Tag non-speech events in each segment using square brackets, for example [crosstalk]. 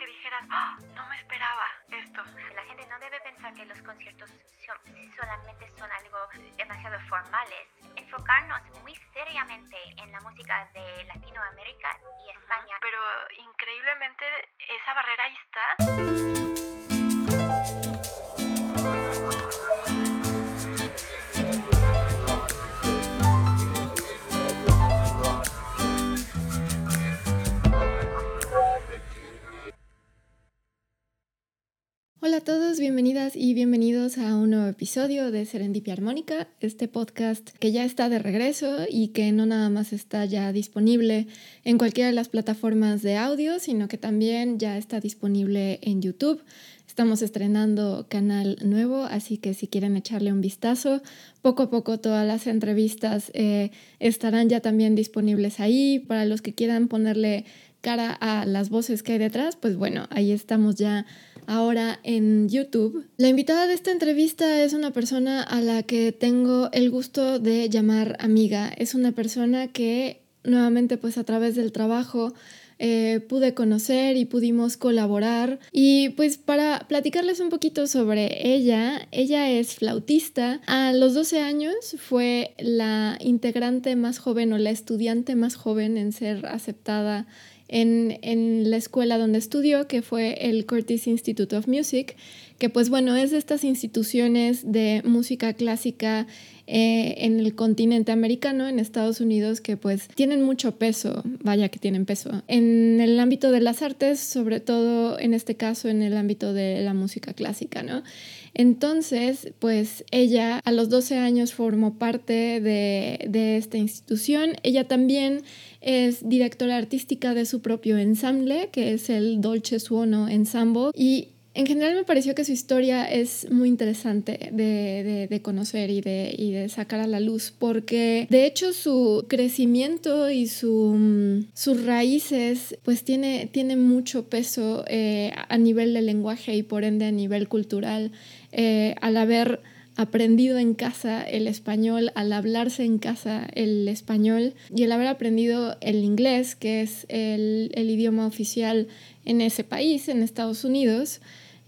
que dijeras, ¡Ah! no me esperaba esto. La gente no debe pensar que los conciertos solamente son algo demasiado formales. Enfocarnos muy seriamente en la música de Latinoamérica y España. Pero increíblemente esa barrera ahí está. Todos, bienvenidas y bienvenidos a un nuevo episodio de Serendipia Armónica, este podcast que ya está de regreso y que no nada más está ya disponible en cualquiera de las plataformas de audio, sino que también ya está disponible en YouTube. Estamos estrenando canal nuevo, así que si quieren echarle un vistazo, poco a poco todas las entrevistas eh, estarán ya también disponibles ahí. Para los que quieran ponerle cara a las voces que hay detrás, pues bueno, ahí estamos ya ahora en YouTube. La invitada de esta entrevista es una persona a la que tengo el gusto de llamar amiga. Es una persona que nuevamente pues a través del trabajo eh, pude conocer y pudimos colaborar. Y pues para platicarles un poquito sobre ella, ella es flautista. A los 12 años fue la integrante más joven o la estudiante más joven en ser aceptada en, la escuela donde estudió, que fue el Curtis Institute of Music, que pues bueno, es de estas instituciones de música clásica eh, en el continente americano, en Estados Unidos, que pues tienen mucho peso, vaya que tienen peso, en el ámbito de las artes, sobre todo en este caso en el ámbito de la música clásica, ¿no? Entonces, pues ella a los 12 años formó parte de, de esta institución. Ella también es directora artística de su propio ensamble, que es el Dolce Suono Ensemble. Y en general me pareció que su historia es muy interesante de, conocer y de, de, sacar a la luz, porque de hecho su crecimiento y su, sus raíces pues tiene, tiene mucho peso eh, a nivel de lenguaje y por ende a nivel cultural, eh, al haber aprendido en casa el español, al hablarse en casa el español y el haber aprendido el inglés, que es el, idioma oficial en ese país, en Estados Unidos,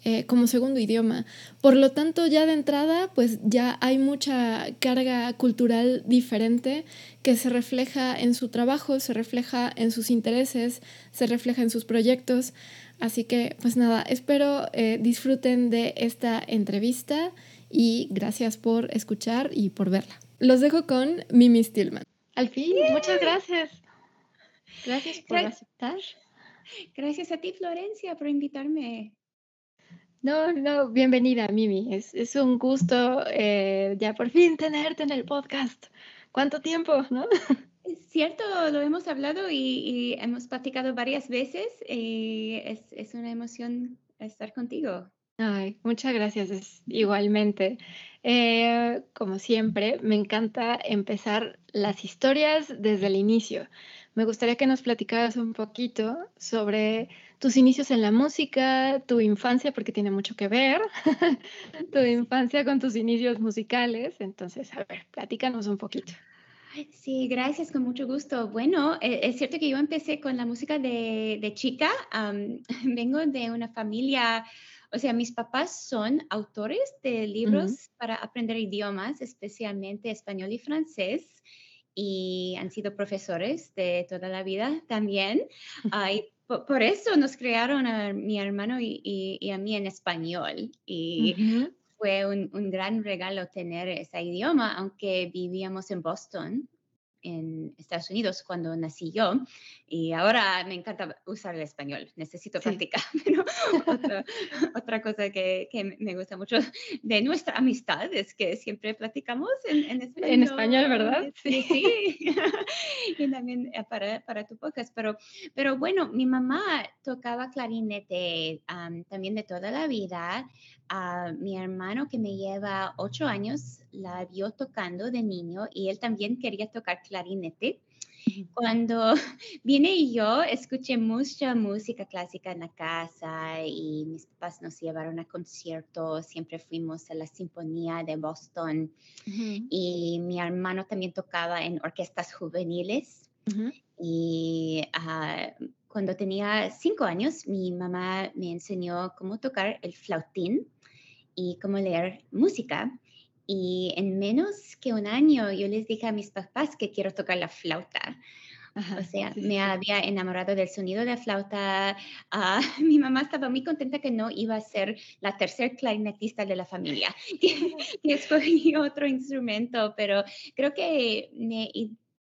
eh, como segundo idioma. Por lo tanto, ya de entrada, pues ya hay mucha carga cultural diferente que se refleja en su trabajo, se refleja en sus intereses, se refleja en sus proyectos. Así que, pues nada, espero eh, disfruten de esta entrevista y gracias por escuchar y por verla. Los dejo con Mimi Stillman. Al fin, muchas gracias. Gracias por aceptar. Gracias a ti, Florencia, por invitarme. No, no, bienvenida, Mimi. Es, es un gusto eh, ya por fin tenerte en el podcast. ¿Cuánto tiempo, no? [laughs] Es cierto, lo hemos hablado y, hemos platicado varias veces. Y es, es una emoción estar contigo. Ay, muchas gracias, igualmente. Eh, como siempre, me encanta empezar las historias desde el inicio. Me gustaría que nos platicaras un poquito sobre tus inicios en la música, tu infancia, porque tiene mucho que ver, [laughs] tu infancia con tus inicios musicales. Entonces, a ver, platícanos un poquito. Sí, gracias, con mucho gusto. Bueno, e, es cierto que yo empecé con la música de, chica. [laughs] vengo de una familia o sea, mis papás son autores de libros para aprender idiomas, especialmente español y francés, y han sido profesores de toda la vida también. y por, eso nos crearon a mi hermano y, a mí en español. Y fue un, un, gran regalo tener ese idioma, aunque vivíamos en Boston en Estados Unidos cuando nací yo y ahora me encanta usar el español, necesito practicar, [laughs] pero otra, cosa que, que, me gusta mucho de nuestra amistad es que siempre platicamos en, en español. En español, ¿verdad? Sí, sí. [laughs] y también eh, para, para, tu podcast, pero, pero bueno, mi mamá tocaba clarinete también de toda la vida. a mi hermano que me lleva ocho años la vio tocando de niño y él también quería tocar clarinete. Cuando [laughs] vine yo, escuché mucha música clásica en la casa y mis papás nos llevaron a conciertos, siempre fuimos a la Sinfonía de Boston y mi hermano también tocaba en orquestas juveniles. Y ah, cuando tenía cinco años, mi mamá me enseñó cómo tocar el flautín y cómo leer música. Y en menos que un año yo les dije a mis papás que quiero tocar la flauta. o sea, me había enamorado del sonido de la flauta. Ah, [laughs] mi mamá estaba muy contenta que no iba a ser la tercer clarinetista de la familia, [laughs] y escogí otro instrumento, pero creo que me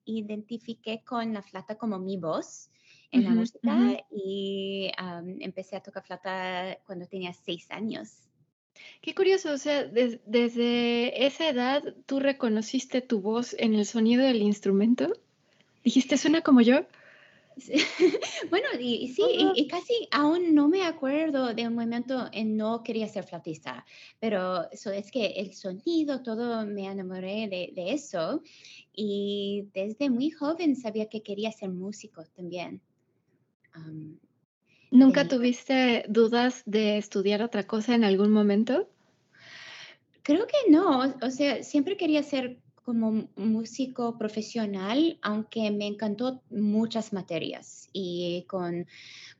identifiqué con la flauta como mi voz en la música y empecé a tocar flauta cuando tenía seis años. Qué curioso, o sea, desde esa edad tú reconociste tu voz en el sonido del instrumento. Dijiste, suena como yo. [laughs] bueno, y, sí, y, casi aún no me acuerdo de un momento en no quería ser flautista, pero eso es que el sonido, todo me enamoré de, eso y desde muy joven sabía que quería ser músico también. ¿Nunca tuviste dudas de estudiar otra cosa en algún momento? Creo que no, o sea, siempre quería ser como músico profesional, aunque me encantó muchas materias y con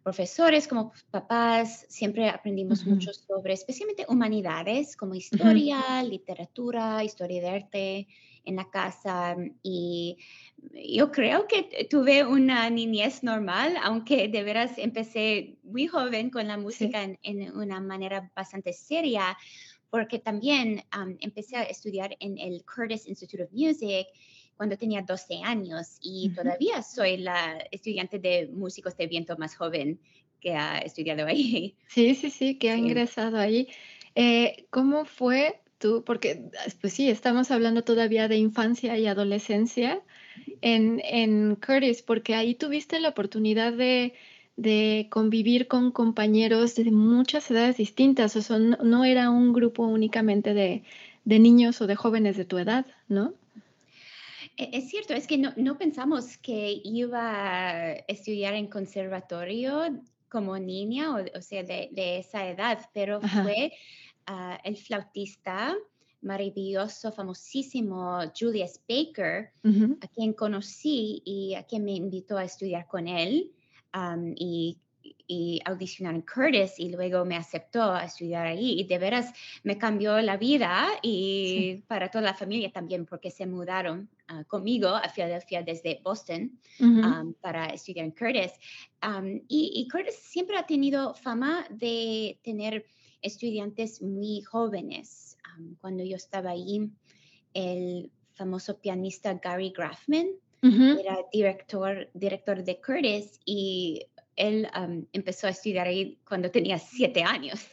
profesores como papás siempre aprendimos mucho sobre especialmente humanidades como historia, literatura, historia de arte en la casa y yo creo que tuve una niñez normal, aunque de veras empecé muy joven con la música en, una manera bastante seria, porque también empecé a estudiar en el Curtis Institute of Music cuando tenía 12 años y todavía soy la estudiante de músicos de viento más joven que ha estudiado ahí. [laughs] Sí, sí, sí, que ha ingresado ahí. Eh, ¿Cómo fue tú? Porque, pues sí, estamos hablando todavía de infancia y adolescencia en, en Curtis, porque ahí tuviste la oportunidad de, de convivir con compañeros de muchas edades distintas, o sea, no, era un grupo únicamente de, de, niños o de jóvenes de tu edad, ¿no? E, es cierto, es que no, no pensamos que iba a estudiar en conservatorio como niña, o, o sea, de, de, esa edad, pero fue uh, el flautista maravilloso, famosísimo Julius Baker, a quien conocí y a quien me invitó a estudiar con él y, audicionar en Curtis y luego me aceptó a estudiar ahí y de veras me cambió la vida y para toda la familia también porque se mudaron ah, conmigo a Filadelfia desde Boston para estudiar en Curtis. y, y Curtis siempre ha tenido fama de tener estudiantes muy jóvenes cuando yo estaba ahí, el famoso pianista Gary Graffman era director, director de Curtis y él empezó a estudiar ahí cuando tenía siete años.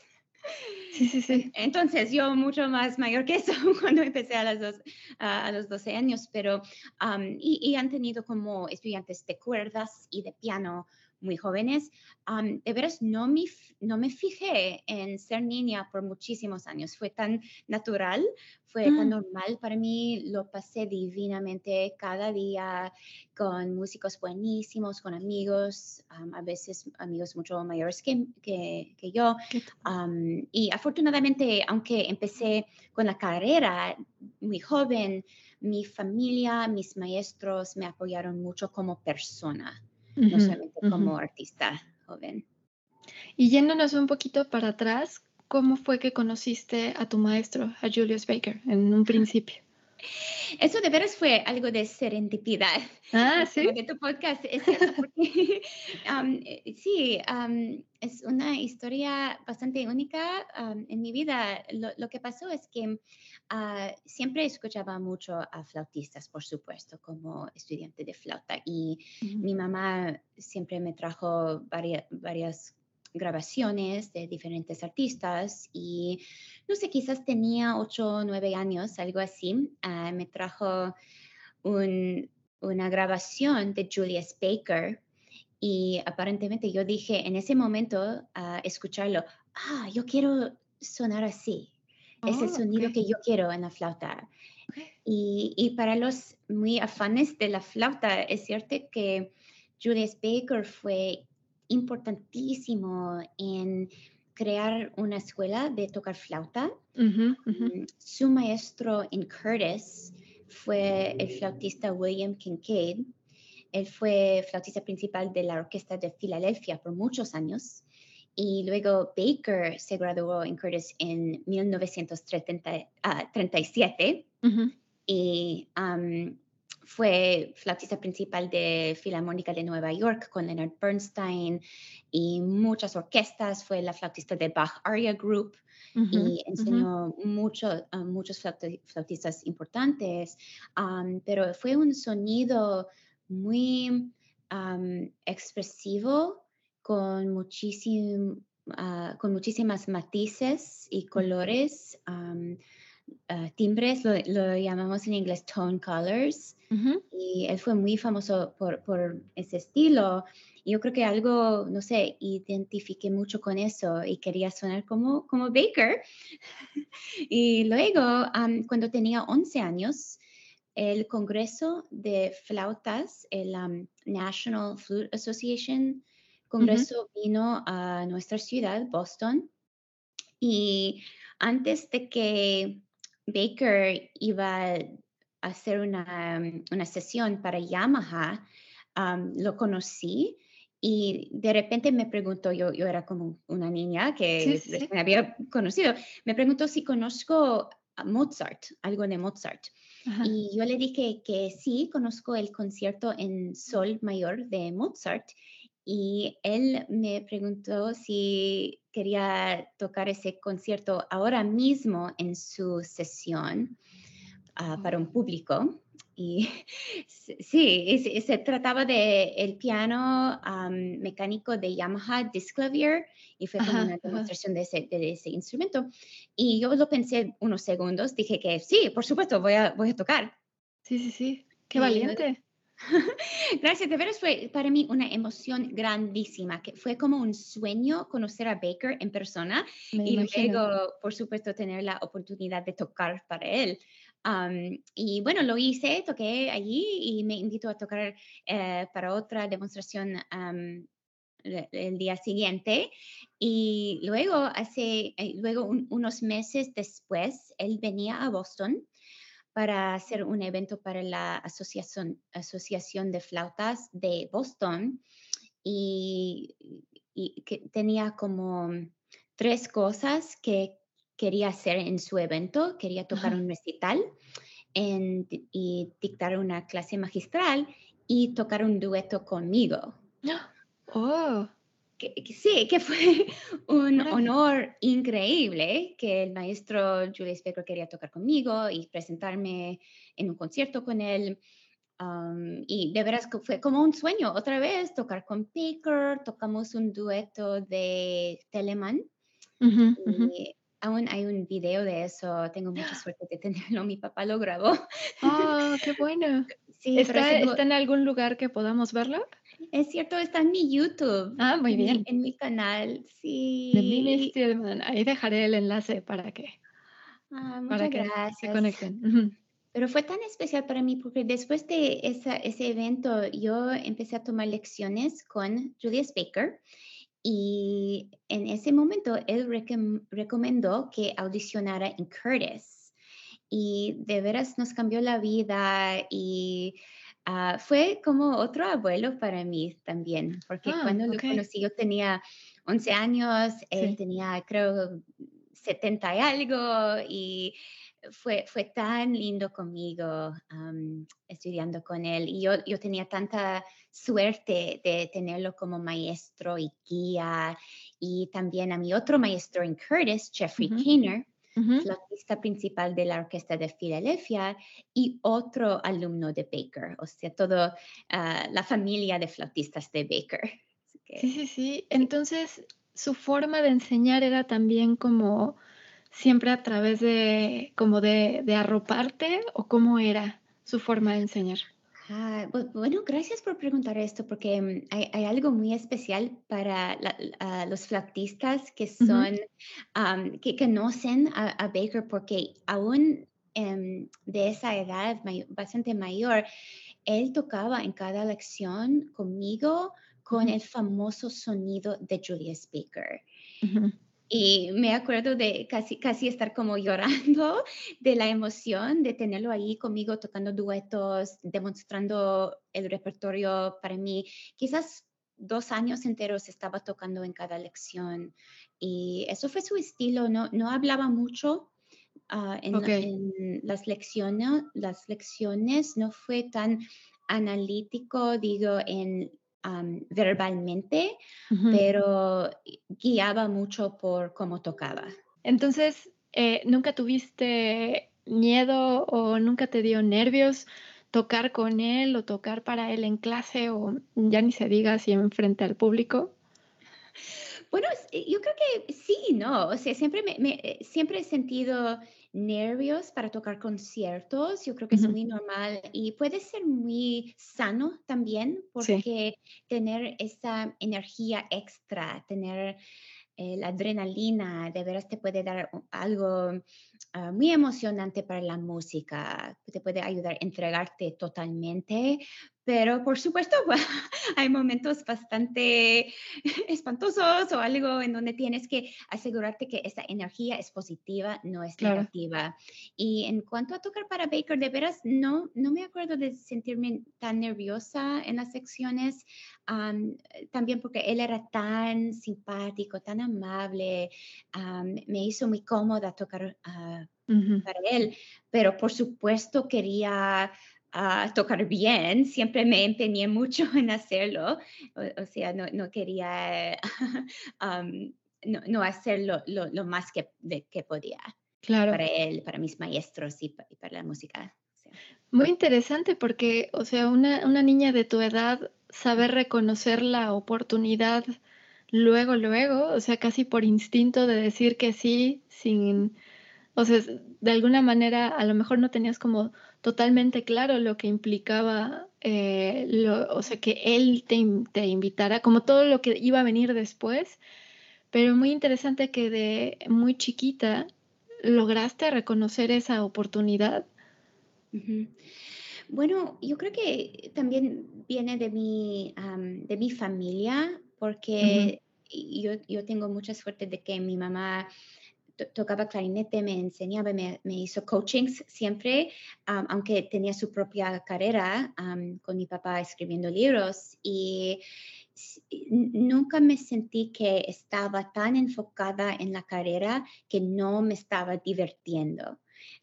Sí, sí, sí. Entonces, yo mucho más mayor que eso [laughs] cuando empecé a, las dos, a los 12 años, pero, y, y, han tenido como estudiantes de cuerdas y de piano muy jóvenes, de veras no me, no me fijé en ser niña por muchísimos años. Fue tan natural, fue tan mm. normal para mí, lo pasé divinamente cada día con músicos buenísimos, con amigos, a veces amigos mucho mayores que, que, que yo. y afortunadamente, aunque empecé con la carrera muy joven, mi familia, mis maestros me apoyaron mucho como persona no solamente como artista joven. Y yéndonos un poquito para atrás, ¿cómo fue que conociste a tu maestro, a Julius Baker, en un principio? Eso de veras fue algo de serendipidad. Ah, sí. De tu podcast. Es porque [laughs] eh, sí, es una historia bastante única en mi vida. Lo, que pasó es que ah, siempre escuchaba mucho a flautistas, por supuesto, como estudiante de flauta. Y mi mamá siempre me trajo varias, varias grabaciones de diferentes artistas y no sé, quizás tenía ocho o nueve años, algo así. Ah, me trajo una grabación de Julius Baker y aparentemente yo dije en ese momento a escucharlo, ah, yo quiero sonar así. es el oh, sonido que yo quiero en la flauta. Y, y, para los muy afanes de la flauta, es cierto que Julius Baker fue importantísimo en crear una escuela de tocar flauta. Mm, su maestro en Curtis fue el flautista William Kincaid. Él fue flautista principal de la Orquesta de Filadelfia por muchos años. Y luego Baker se graduó en Curtis en 1937 y fue flautista principal de Filarmónica de Nueva York con Leonard Bernstein y muchas orquestas, fue la flautista de Bach Aria Group y enseñó mucho, a muchos flautistas importantes, pero fue un sonido muy expresivo con, muchísimo, ah, con muchísimas matices y colores. Ah, timbres, lo, llamamos en inglés tone colors, y él fue muy famoso por, por, ese estilo. Y yo creo que algo, no sé, identifiqué mucho con eso y quería sonar como, como Baker. [laughs] y luego, cuando tenía 11 años, el Congreso de Flautas, el National Flute Association, Congreso vino a nuestra ciudad, Boston, y antes de que Baker iba a hacer una, una sesión para Yamaha, lo conocí y de repente me preguntó, yo, yo era como una niña que me había conocido, me preguntó si conozco a Mozart, algo de Mozart. Y yo le dije que sí, conozco el concierto en Sol Mayor de Mozart y él me preguntó si quería tocar ese concierto ahora mismo en su sesión ah, para un oh. público. Y [laughs] sí, se, trataba de el piano mecánico de Yamaha Disclavier y fue como una demostración de ese, de ese, instrumento. Y yo lo pensé unos segundos, dije que sí, por supuesto, voy a, voy a tocar. Sí, sí, sí, qué valiente. [laughs] Gracias, de veras fue para mí una emoción grandísima, que fue como un sueño conocer a Baker en persona y luego, por supuesto, tener la oportunidad de tocar para él. y bueno, lo hice, toqué allí y me invitó a tocar eh, para otra demostración el día siguiente. Y luego, hace, eh, luego unos meses después, él venía a Boston para hacer un evento para la Asociación, Asociación de Flautas de Boston y, que tenía como tres cosas que quería hacer en su evento. Quería tocar un recital y dictar una clase magistral y tocar un dueto conmigo. Oh sí, que fue [laughs] un honor increíble que el maestro Julius Baker quería tocar conmigo y presentarme en un concierto con él. y de veras que fue como un sueño otra vez tocar con Baker, tocamos un dueto de Telemann. y aún hay un video de eso, tengo mucha [gasps] suerte de tenerlo, mi papá lo grabó. ¡Oh, qué [laughs] bueno! Sí, ¿Está, ¿Está en algún lugar que podamos verlo? Es cierto, está en mi YouTube. Ah, muy bien. En mi, canal, sí. De Mimi Ahí dejaré el enlace para que, ah, para que se conecten. Pero fue tan especial para mí porque después de esa, ese evento yo empecé a tomar lecciones con Julius Baker y en ese momento él recomendó que audicionara en Curtis y de veras nos cambió la vida y Ah, fue como otro abuelo para mí también, porque ah, cuando lo conocí yo tenía 11 años, él tenía creo 70 y algo y fue, fue tan lindo conmigo estudiando con él y yo, yo tenía tanta suerte de tenerlo como maestro y guía y también a mi otro maestro en Curtis, Jeffrey uh flautista principal de la Orquesta de Filadelfia y otro alumno de Baker, o sea, toda ah, la familia de flautistas de Baker. Sí, sí, sí. Entonces, su forma de enseñar era también como siempre a través de, como de, de arroparte o cómo era su forma de enseñar. Ah, bueno, gracias por preguntar esto, porque mm, hay, algo muy especial para los flautistas que son, que conocen a, Baker, porque aún em, de esa edad bastante mayor, él tocaba en cada lección conmigo con el famoso sonido de Julius Baker. Y me acuerdo de casi, casi estar como [laughs] llorando de la emoción de tenerlo ahí conmigo tocando duetos, demostrando el repertorio para mí. Quizás dos años enteros estaba tocando en cada lección y eso fue su estilo, no, no hablaba mucho. Ah, en, las lecciones, las lecciones no fue tan analítico, digo, en verbalmente, pero guiaba mucho por cómo tocaba. Entonces, eh, ¿nunca tuviste miedo o nunca te dio nervios tocar con él o tocar para él en clase o ya ni se diga si enfrente al público? Bueno, yo creo que sí, ¿no? O sea, siempre, me, eh, siempre he sentido nervios para tocar conciertos, yo creo que es muy normal y puede ser muy sano también porque tener esa energía extra, tener eh, la adrenalina, de veras te puede dar algo ah, muy emocionante para la música, te puede ayudar a entregarte totalmente, pero por supuesto, [laughs] hay momentos bastante espantosos o algo en donde tienes que asegurarte que esa energía es positiva, no es negativa. Y en cuanto a tocar para Baker, de veras, no, no me acuerdo de sentirme tan nerviosa en las secciones, también porque él era tan simpático, tan amable, me hizo muy cómoda tocar ah, para él, pero por supuesto quería a tocar bien, siempre me empeñé mucho [laughs] en hacerlo, o, sea, no, quería [laughs] no, hacerlo lo, más que, que podía claro. para él, para mis maestros y, para la música. Muy interesante porque, o sea, una, una niña de tu edad saber reconocer la oportunidad luego, luego, o sea, casi por instinto de decir que sí, sin, o sea, de alguna manera a lo mejor no tenías como totalmente claro lo que implicaba, eh, lo, o sea, que él te, te, invitara, como todo lo que iba a venir después, pero muy interesante que de muy chiquita lograste reconocer esa oportunidad. Bueno, yo creo que también viene de mi, de mi familia, porque yo, yo, tengo mucha suerte de que mi mamá tocaba clarinete, me enseñaba, me, hizo coachings siempre, aunque tenía su propia carrera con mi papá escribiendo libros y nunca me sentí que estaba tan enfocada en la carrera que no me estaba divirtiendo.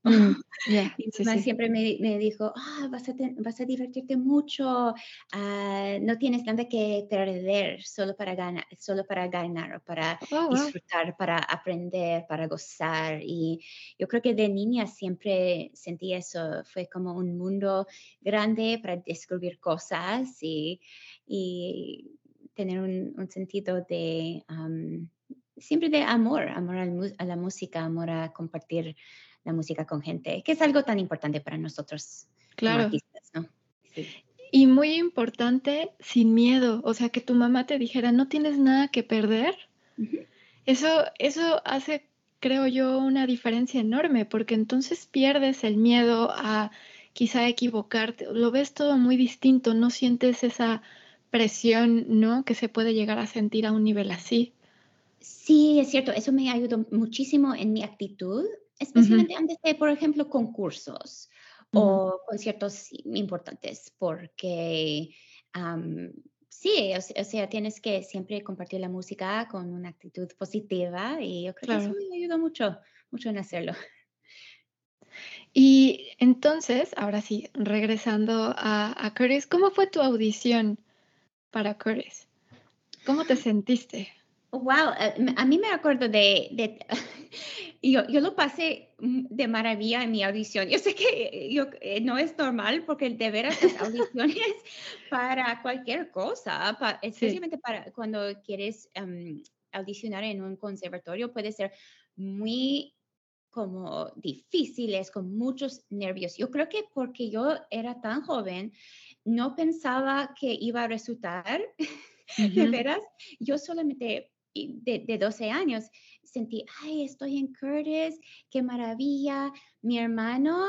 [laughs] Mm, mi mamá siempre me, me dijo, ah, vas, a vas a divertirte mucho, ah, no tienes nada que perder solo para ganar, solo para ganar, para oh, disfrutar, para aprender, para gozar. Y yo creo que de niña siempre sentí eso, fue como un mundo grande para descubrir cosas y, y tener un, un, sentido de... siempre de amor, amor a la música, amor a compartir la música con gente, que es algo tan importante para nosotros claro. artistas, ¿no? Y muy importante, sin miedo, o sea, que tu mamá te dijera, no tienes nada que perder. Eso, eso hace, creo yo, una diferencia enorme, porque entonces pierdes el miedo a quizá equivocarte, lo ves todo muy distinto, no sientes esa presión, ¿no? Que se puede llegar a sentir a un nivel así. Sí, es cierto, eso me ayudó muchísimo en mi actitud especialmente antes de, por ejemplo, concursos o conciertos importantes, porque sí, o, sea, tienes que siempre compartir la música con una actitud positiva y yo creo que eso me ayudó mucho, mucho en hacerlo. Y entonces, ahora sí, regresando a, a Curtis, ¿cómo fue tu audición para Curtis? ¿Cómo te sentiste? Wow, eh, a mí me acuerdo de, de [laughs] yo, yo, lo pasé de maravilla en mi audición. Yo sé que yo, eh, no es normal porque de veras las [laughs] audiciones para cualquier cosa, especialmente para cuando quieres em, audicionar en un conservatorio, puede ser muy como difíciles, con muchos nervios. Yo creo que porque yo era tan joven, no pensaba que iba a resultar, [laughs] de veras, yo solamente de, 12 años, sentí, ay, estoy en Curtis, qué maravilla. Mi hermano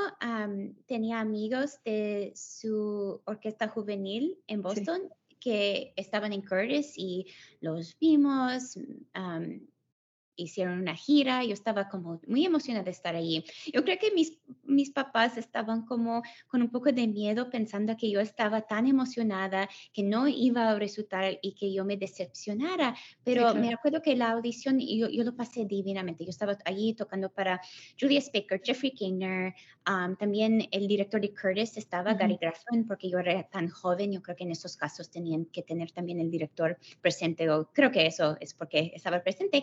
tenía amigos de su orquesta juvenil en Boston que estaban en Curtis y los vimos. Hicieron una gira, yo estaba como muy emocionada de estar allí. Yo creo que mis, mis papás estaban como con un poco de miedo pensando que yo estaba tan emocionada que no iba a resultar y que yo me decepcionara, pero me acuerdo que la audición yo, yo, lo pasé divinamente. Yo estaba allí tocando para Julia Baker, Jeffrey Kingner, también el director de Curtis estaba, Gary Graffman, porque yo era tan joven, yo creo que en esos casos tenían que tener también el director presente, o creo que eso es porque estaba presente.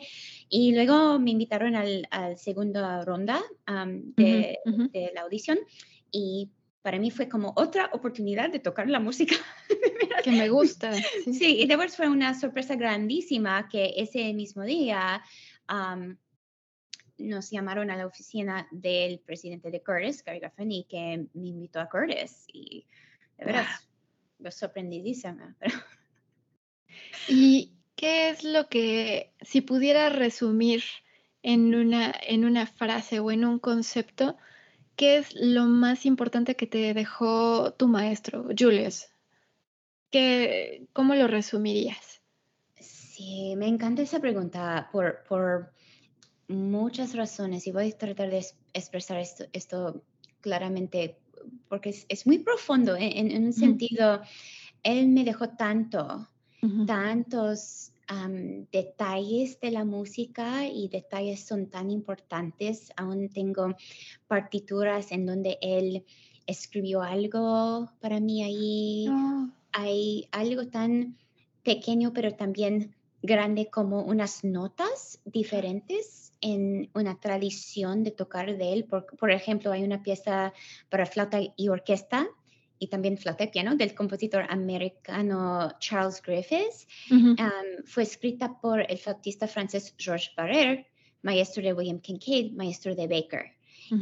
Y y luego me invitaron al, al segunda ronda de, la audición y para mí fue como otra oportunidad de tocar la música. [laughs] que me gusta. [laughs] Sí. y de verdad fue una sorpresa grandísima que ese mismo día nos llamaron a la oficina del presidente de Curtis, Gary Gaffney, que me invitó a Curtis y de verdad, wow. sorprendidísima. Y ¿Qué es lo que, si pudiera resumir en una, en una frase o en un concepto, qué es lo más importante que te dejó tu maestro, Julius? ¿Qué, ¿Cómo lo resumirías? Sí, me encanta esa pregunta por, por muchas razones y voy a tratar de expresar esto, esto claramente porque es, es muy profundo en, en un sentido. Él me dejó tanto, tantos detalles de la música y detalles son tan importantes. Aún tengo partituras en donde él escribió algo para mí ahí. Oh. Hay algo tan pequeño pero también grande como unas notas diferentes en una tradición de tocar de él. Por, por ejemplo, hay una pieza para flauta y orquesta y también flauta piano del compositor americano Charles Griffiths. fue escrita por el flautista francés Georges Barrère, maestro de William Kincaid, maestro de Baker.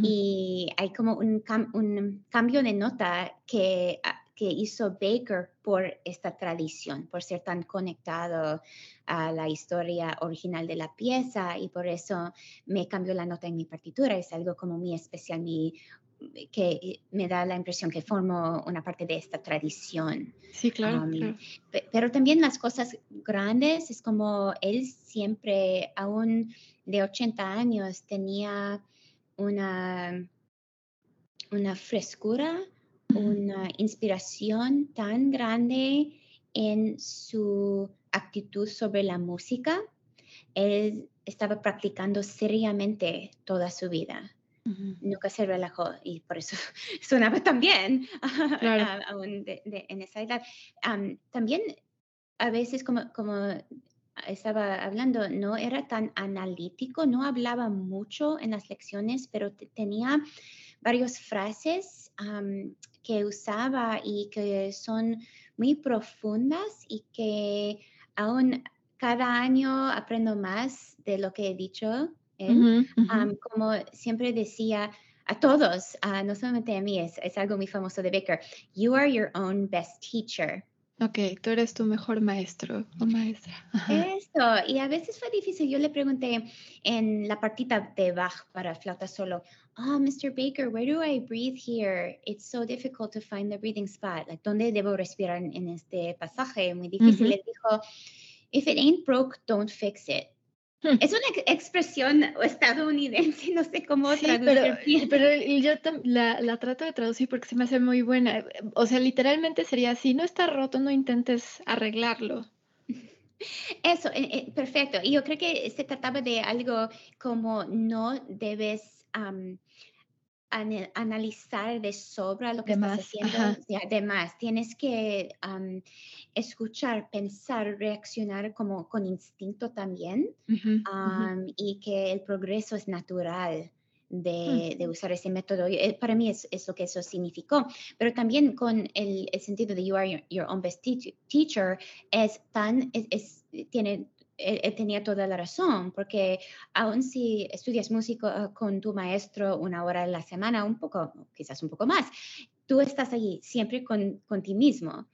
Y hay como un, un, cambio de nota que, que hizo Baker por esta tradición, por ser tan conectado a la historia original de la pieza y por eso me cambió la nota en mi partitura. Es algo como muy especial, mi que me da la impresión que formo una parte de esta tradición. Sí, claro, Pero también las cosas grandes, es como él siempre, aún de 80 años, tenía una, una frescura, una inspiración tan grande en su actitud sobre la música. Él estaba practicando seriamente toda su vida nunca se relajó y por eso [laughs] sonaba tan bien [laughs] aún en esa edad. también a veces como, como estaba hablando, no era tan analítico, no hablaba mucho en las lecciones, pero tenía varias frases que usaba y que son muy profundas y que aún cada año aprendo más de lo que he dicho como siempre decía a todos, uh, no solamente a mí, es, es, algo muy famoso de Baker, you are your own best teacher. Ok, tú eres tu mejor maestro o maestra. Eso, y a veces fue difícil. Yo le pregunté en la partita de Bach para flauta solo, oh, Mr. Baker, where do I breathe here? It's so difficult to find the breathing spot. Like, ¿dónde debo respirar en, este pasaje? Muy difícil. Le dijo, if it ain't broke, don't fix it. Es una expresión estadounidense, no sé cómo sí, Pero, pero yo la, la, trato de traducir porque se me hace muy buena. O sea, literalmente sería, si no está roto, no intentes arreglarlo. Eso, eh, eh, perfecto. Y yo creo que se trataba de algo como no debes analizar de sobra lo que estás haciendo. además, tienes que escuchar, pensar, reaccionar como con instinto también y que el progreso es natural. De, de, usar ese método. Eh, para mí es, es, lo que eso significó. Pero también con el, el sentido de you are your, own best teacher, es tan, es, tiene él, tenía toda la razón, porque aun si estudias música con tu maestro una hora a la semana, un poco, quizás un poco más, tú estás allí siempre con, con ti mismo,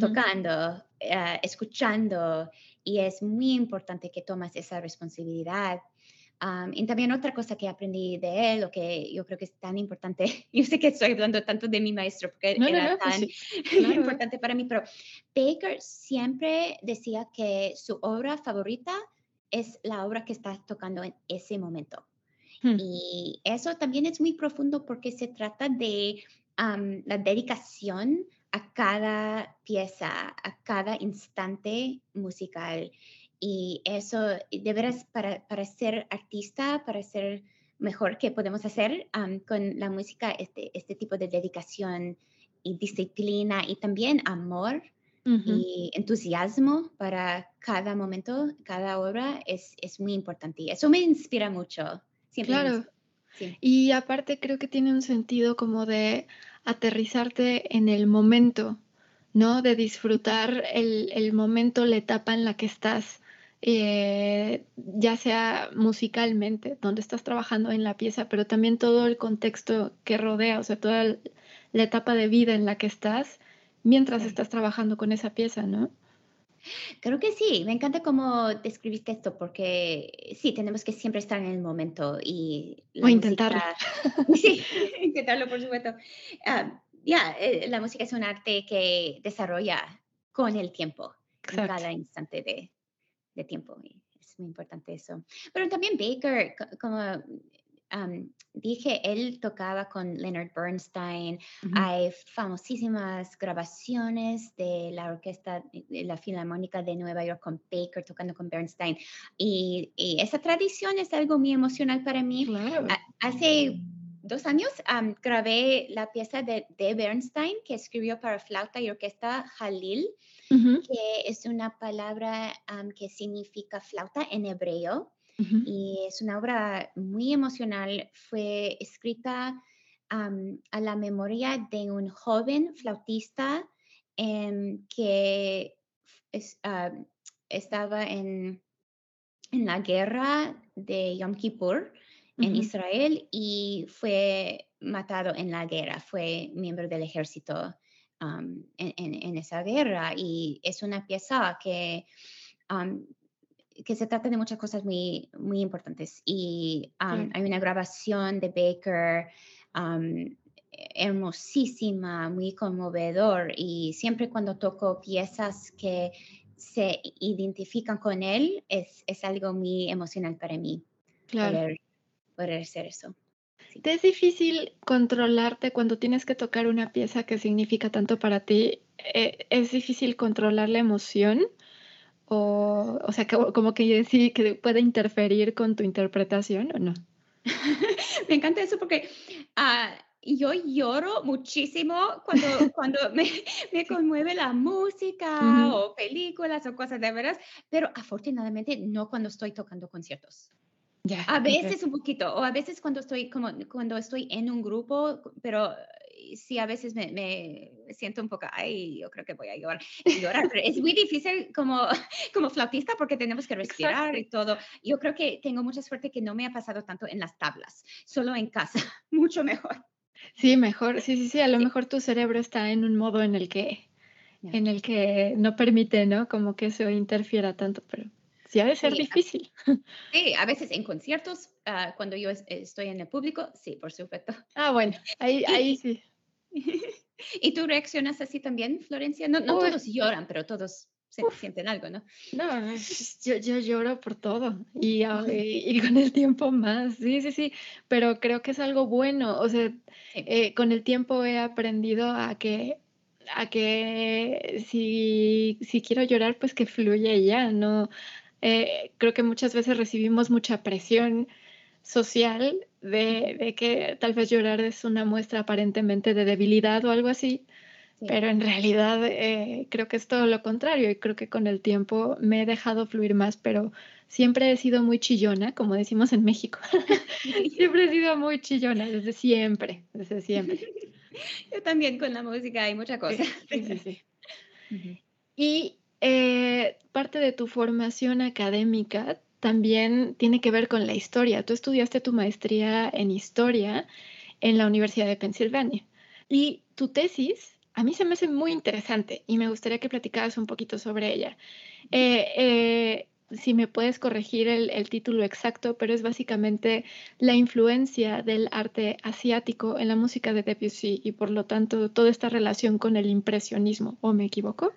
tocando, eh, escuchando, y es muy importante que tomas esa responsabilidad y también otra cosa que aprendí de él, lo que yo creo que es tan importante, [laughs] yo sé que estoy hablando tanto de mi maestro porque era pues tan [laughs] importante para mí, pero Baker siempre decía que su obra favorita es la obra que estás tocando en ese momento. Hmm. Y eso también es muy profundo porque se trata de am, la dedicación a cada pieza, a cada instante musical. Y eso, de veras, para, para ser artista, para ser mejor que podemos hacer am, con la música, este, este tipo de dedicación y disciplina y también amor Ujú. y entusiasmo para cada momento, cada obra es, es muy importante. Y eso me inspira mucho. Siempre Claro. Sí. Y aparte creo que tiene un sentido como de aterrizarte en el momento, ¿no? De disfrutar el, el momento, la etapa en la que estás, eh, ya sea musicalmente, donde estás trabajando en la pieza, pero también todo el contexto que rodea, o sea, toda la etapa de vida en la que estás mientras Sí. estás trabajando con esa pieza, ¿no? Creo que sí, me encanta cómo describiste esto, porque sí, tenemos que siempre estar en el momento y O intentarlo. música, [laughs] sí, intentarlo por supuesto. Ah, ya, eh, la música es un arte que desarrolla con el tiempo, en Exacto. cada instante de, de tiempo. y es muy importante eso. Pero también Baker, co- como am, dije, él tocaba con Leonard Bernstein. Ujú. Hay famosísimas grabaciones de la orquesta, de la Filarmónica de Nueva York con Baker tocando con Bernstein. Y, y esa tradición es algo muy emocional para mí. Claro. Hace dos años am, grabé la pieza de, de Bernstein que escribió para flauta y orquesta Jalil, Ujú, que es una palabra que significa flauta en hebreo y es una obra muy emocional. Fue escrita am, a la memoria de un joven flautista em, que es- estaba en, en la guerra de Yom Kippur en. Israel y fue matado en la guerra, fue miembro del ejército am, en, en- en esa guerra y es una pieza que am, que se trata de muchas cosas muy, muy importantes. Y um, hay una grabación de Baker um, hermosísima, muy conmovedor. Y siempre cuando toco piezas que se identifican con él, es, es algo muy emocional para mí Claro. poder, poder hacer eso. Sí. ¿Te es difícil controlarte cuando tienes que tocar una pieza que significa tanto para ti? Eh, ¿Es difícil controlar la emoción? O, o sea, como que sí, que puede interferir con tu interpretación o no? [laughs] Me encanta eso porque ah, yo lloro muchísimo cuando, cuando [laughs] me, me conmueve la música Ujú. o películas o cosas de veras, pero afortunadamente no cuando estoy tocando conciertos. Ya. A veces un poquito, o a veces cuando estoy como cuando estoy en un grupo, pero eh, sí a veces me, me siento un poco, ay, yo creo que voy a llorar, llorar, pero es muy difícil como, [laughs] como flautista porque tenemos que respirar y todo. Yo creo que tengo mucha suerte que no me ha pasado tanto en las tablas, solo en casa, [laughs] mucho mejor. Sí, mejor. Sí, sí, sí. A lo Sí. mejor tu cerebro está en un modo en el que, Ya. en el que no permite, ¿no? Como que eso interfiera tanto, pero sí ha de ser Sí, difícil. [laughs] Sí, a veces en conciertos, ah, cuando yo es- estoy en el público, sí, por supuesto. Ah, bueno, ahí, ahí sí. [laughs] ¿Y tú reaccionas así también, Florencia? No, no Uy. todos lloran, pero todos se- sienten algo, ¿no? No, yo, yo lloro por todo y, [laughs] y- y con el tiempo más, sí, sí, sí, pero creo que es algo bueno, o sea, Sí. eh, con el tiempo he aprendido a que, a que si, si quiero llorar, pues que fluya ya, no, eh, creo que muchas veces recibimos mucha presión social de, de que tal vez llorar es una muestra aparentemente de debilidad o algo así, Sí. pero en realidad eh, creo que es todo lo contrario y creo que con el tiempo me he dejado fluir más, pero siempre he sido muy chillona, como decimos en México. [laughs] siempre he sido muy chillona, desde siempre, desde siempre. [laughs] Yo también con la música hay muchas Sí, cosas. sí, sí, sí. [laughs] Ujú. Y eh, parte de tu formación académica también tiene que ver con la historia. Tú estudiaste tu maestría en historia en la Universidad de Pensilvania. Y tu tesis a mí se me hace muy interesante y me gustaría que platicaras un poquito sobre ella. Eh, eh, si me puedes corregir el, el título exacto, pero es básicamente la influencia del arte asiático en la música de Debussy y por lo tanto toda esta relación con el impresionismo, ¿o me equivoco?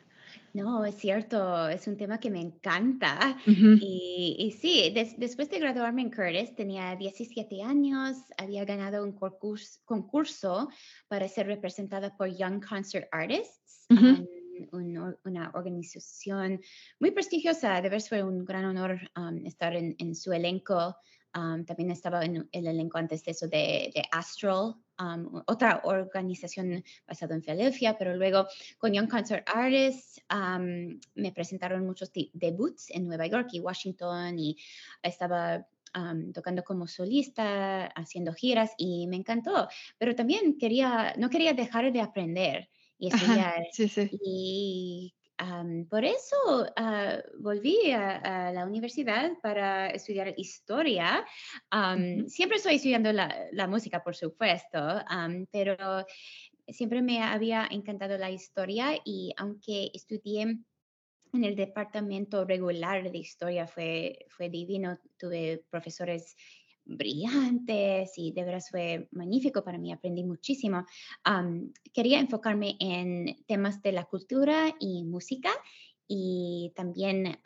No, es cierto, es un tema que me encanta. y, sí, después de graduarme en Curtis, tenía 17 años, había ganado un concurso, concurso para ser representada por Young Concert Artists, una organización muy prestigiosa. De verdad fue un gran honor um, estar en, en, su elenco. Um, también estaba en el elenco antes de eso de, de Astral, um, otra organización basada en Filadelfia, pero luego con Young Concert Artists me presentaron muchos debuts en Nueva York y Washington y estaba tocando como solista, haciendo giras y me encantó, pero también quería, no quería dejar de aprender y estudiar. sí, sí. Y por eso uh, volví a, la universidad para estudiar historia. Um, Siempre estoy estudiando la, la música, por supuesto, pero siempre me había encantado la historia y aunque estudié en el departamento regular de historia, fue, fue divino, tuve profesores brillantes y de verdad fue magnífico para mí, aprendí muchísimo. quería enfocarme en temas de la cultura y música y también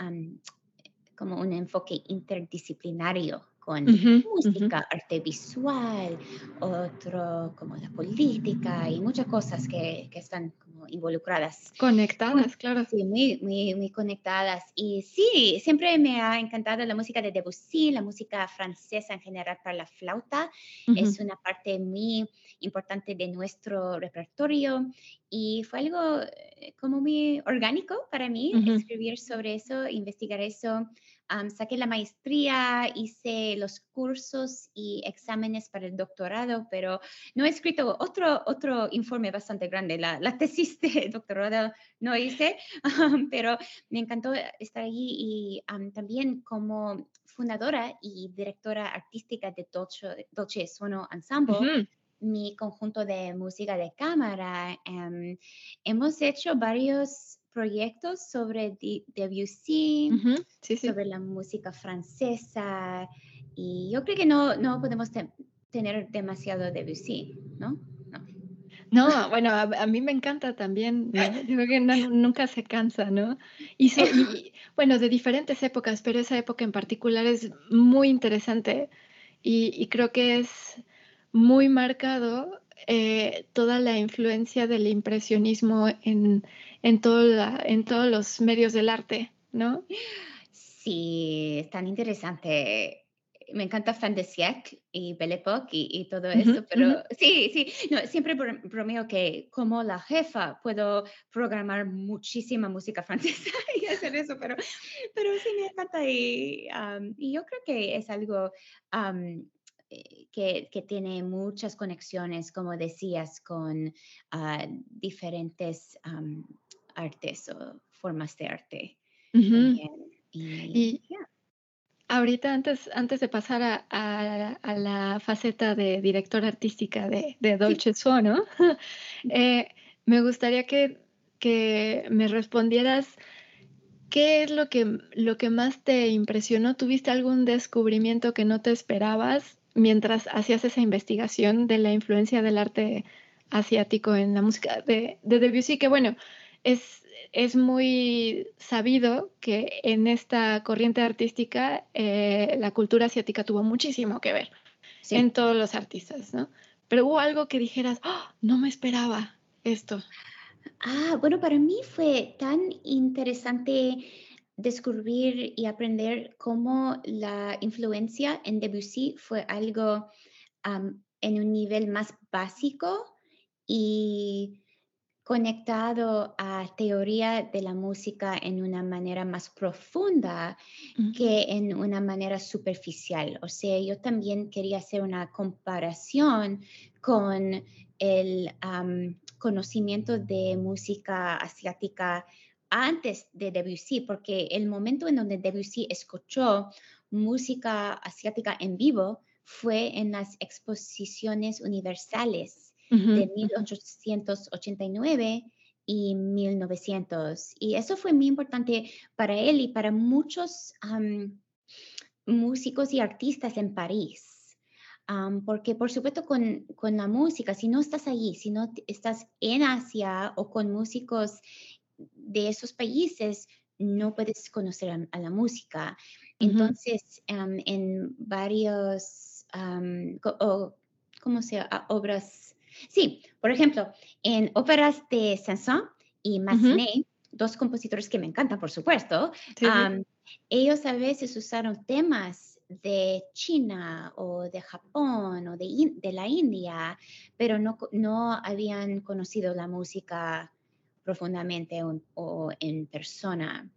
como un enfoque interdisciplinario con música, arte visual, otro como la política y muchas cosas que, que están involucradas. Conectadas, claro. Sí, muy, muy, muy conectadas. Y sí, siempre me ha encantado la música de Debussy, la música francesa en general para la flauta. Es una parte muy importante de nuestro repertorio y fue algo eh, como muy orgánico para mí escribir sobre eso, investigar eso saqué la maestría, hice los cursos y exámenes para el doctorado, pero no he escrito otro, otro informe bastante grande. La, la tesis de [laughs] doctorado no hice, [laughs] pero me encantó estar allí y también como fundadora y directora artística de Dolce, Dolce Suono Ensemble. mi conjunto de música de cámara. Em, hemos hecho varios proyectos sobre Debussy, sobre la música francesa, y yo creo que no, no podemos tener demasiado Debussy, ¿no? No, bueno, a, mí me encanta también, [laughs] yo creo que nunca se cansa, ¿no? Y, bueno, de diferentes épocas, pero esa época en particular es muy interesante y, creo que es muy marcado eh, toda la influencia del impresionismo en, en, en todos los medios del arte, ¿no? Sí, es tan interesante. Me encanta Fan de Siècle y Belle Époque y, todo eso, pero sí, sí, no, siempre bromeo que como la jefa puedo programar muchísima música francesa [laughs] y hacer eso, pero, pero sí me encanta y, y yo creo que es algo que, que, tiene muchas conexiones, como decías, con ah, diferentes artes o formas de arte. Y, ahorita, antes, antes de pasar a, a, la faceta de directora artística de, de Dolce Suono, [laughs] eh, me gustaría que, que me respondieras ¿qué es lo que, lo que más te impresionó? ¿Tuviste algún descubrimiento que no te esperabas mientras hacías esa investigación de la influencia del arte asiático en la música de, de Debussy? Que bueno, es, es muy sabido que en esta corriente artística eh, la cultura asiática tuvo muchísimo que ver en todos los artistas, ¿no? Pero hubo algo que dijeras, ¡Ah! no me esperaba esto. Ah, bueno, para mí fue tan interesante descubrir y aprender cómo la influencia en Debussy fue algo en un nivel más básico y conectado a teoría de la música en una manera más profunda que en una manera superficial. O sea, yo también quería hacer una comparación con el conocimiento de música asiática antes de Debussy, porque el momento en donde Debussy escuchó música asiática en vivo fue en las exposiciones universales de 1889 y 1900. Y eso fue muy importante para él y para muchos músicos y artistas en París. porque por supuesto con, con, la música, si no estás allí, si no estás en Asia o con músicos de esos países no puedes conocer a, la música. Entonces, en varios, ¿cómo se llama? Obras. Sí, por ejemplo, en óperas de Saint-Saëns y Massenet, dos compositores que me encantan, por supuesto, ellos a veces usaron temas de China o de Japón o de, de la India, pero no, no habían conocido la música profundamente o, en persona.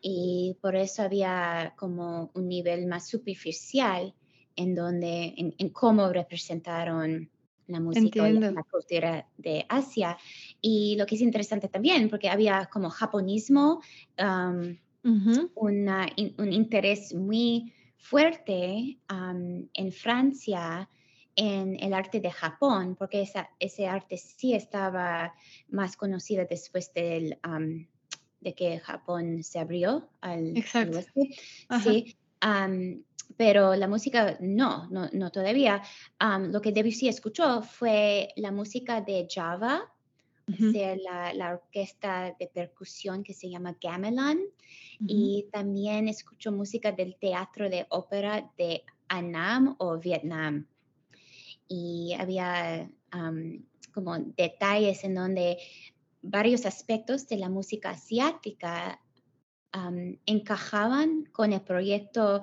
Y por eso había como un nivel más superficial en donde, en, cómo representaron la música y la cultura de Asia. Y lo que es interesante también, porque había como japonismo, un interés muy fuerte en Francia en el arte de Japón, porque ese arte sí estaba más conocido después del, de que Japón se abrió al, oeste. Sí, pero la música no, no, todavía. lo que Debussy escuchó fue la música de Java, la, la, orquesta de percusión que se llama Gamelan, y también escuchó música del teatro de ópera de Annam o Vietnam y había como detalles en donde varios aspectos de la música asiática encajaban con el proyecto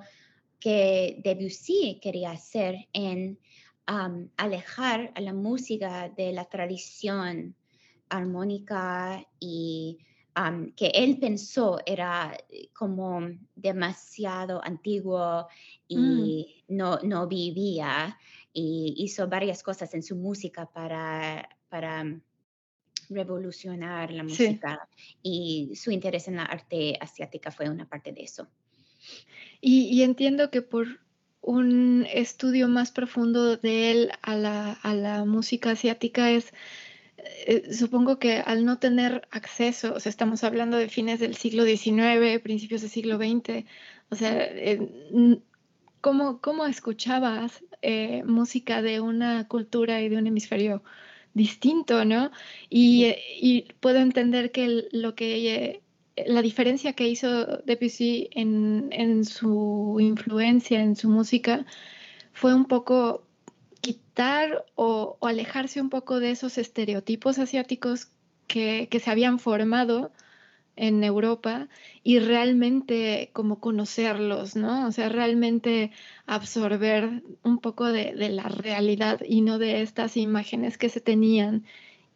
que Debussy quería hacer en alejar a la música de la tradición armónica y que él pensó era como demasiado antiguo mm. y no, no vivía y hizo varias cosas en su música para, para mm, revolucionar la música y su interés en la arte asiática fue una parte de eso. Y, entiendo que por un estudio más profundo de él a la, a la música asiática es, eh, supongo que al no tener acceso, o sea, estamos hablando de fines del siglo XIX, principios del siglo XX, o sea, eh, ¿cómo, ¿cómo, escuchabas eh, música de una cultura y de un hemisferio distinto, ¿no? Y, eh, puedo entender que lo que la diferencia que hizo Debussy en, en su influencia, en su música, fue un poco quitar o, alejarse un poco de esos estereotipos asiáticos que, que se habían formado en Europa y realmente como conocerlos, ¿no? O sea, realmente absorber un poco de, la realidad y no de estas imágenes que se tenían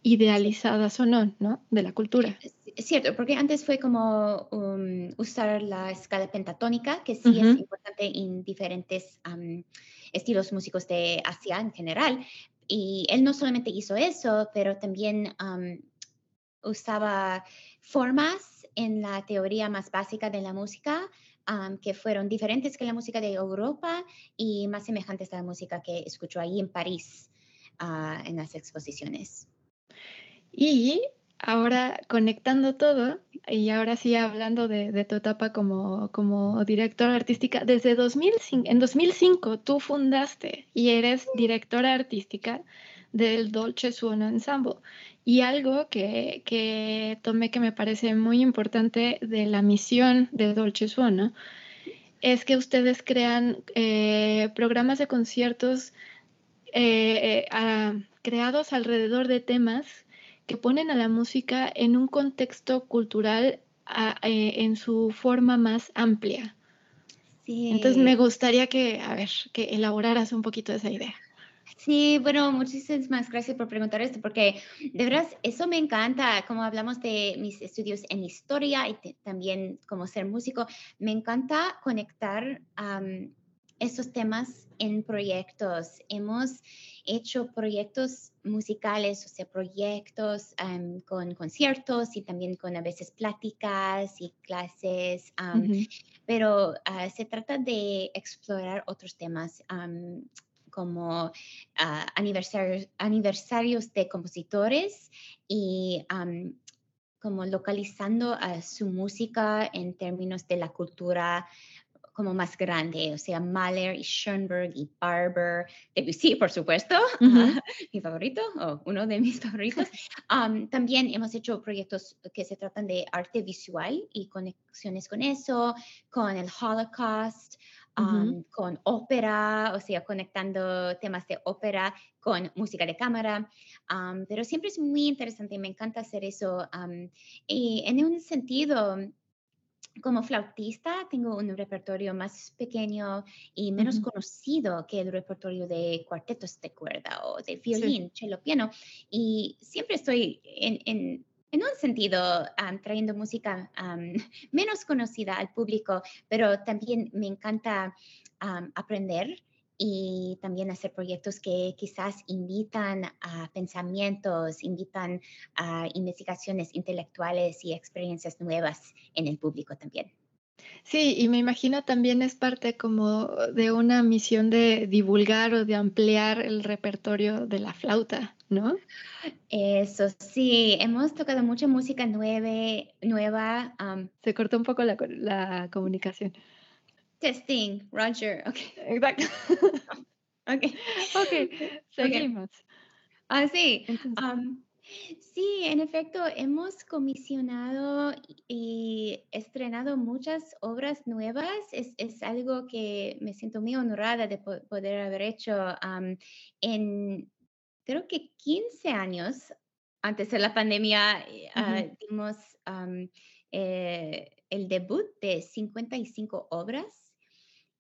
idealizadas o no, ¿no? De la cultura. Es cierto, porque antes fue como um, usar la escala pentatónica, que sí es importante en diferentes estilos músicos de Asia en general. Y él no solamente hizo eso, pero también usaba formas en la teoría más básica de la música que fueron diferentes que la música de Europa y más semejantes a la música que escuchó ahí en París ah, en las exposiciones. Y ahora conectando todo, y ahora sí hablando de, tu etapa como, como directora artística, desde 2005, en 2005 tú fundaste y eres directora artística del Dolce Suono Ensemble. Y algo que, que tomé que me parece muy importante de la misión de Dolce Suono es que ustedes crean eh, programas de conciertos eh, eh, creados alrededor de temas que ponen a la música en un contexto cultural en su forma más amplia. Entonces me gustaría que, a ver, que elaboraras un poquito esa idea. Sí, bueno, muchísimas gracias por preguntar esto, porque de verdad eso me encanta, como hablamos de mis estudios en historia y también como ser músico, me encanta conectar esos temas en proyectos. Hemos hecho proyectos musicales, o sea, proyectos con conciertos y también con a veces pláticas y clases, pero ah, se trata de explorar otros temas como ah, aniversarios, aniversarios de compositores y como localizando a su música en términos de la cultura como más grande, o sea, Mahler y Schoenberg y Barber, Debussy, por supuesto, mi favorito, o uno de mis [laughs] favoritos. también hemos hecho proyectos que se tratan de arte visual y conexiones con eso, con el Holocaust, con ópera, o sea, conectando temas de ópera con música de cámara, pero siempre es muy interesante y me encanta hacer eso. y en un sentido, como flautista tengo un repertorio más pequeño y menos conocido que el repertorio de cuartetos de cuerda o de violín, cello, piano. Y siempre estoy en, en, en un sentido trayendo música [laughs] menos conocida al público, pero también me encanta aprender y también hacer proyectos que quizás invitan a pensamientos, invitan a investigaciones intelectuales y experiencias nuevas en el público también. Sí, y me imagino también es parte como de una misión de divulgar o de ampliar el repertorio de la flauta, ¿no? Eso sí, hemos tocado mucha música nueve, nueva. Se cortó un poco la, la comunicación. Testing, Roger. Ok. Exacto. [laughs] ok. Ok, seguimos. Ah, sí. sí, en efecto, hemos comisionado y estrenado muchas obras nuevas. Es, es algo que me siento muy honrada de poder haber hecho en, creo que 15 años antes de la pandemia. Uh dimos eh, el debut de 55 obras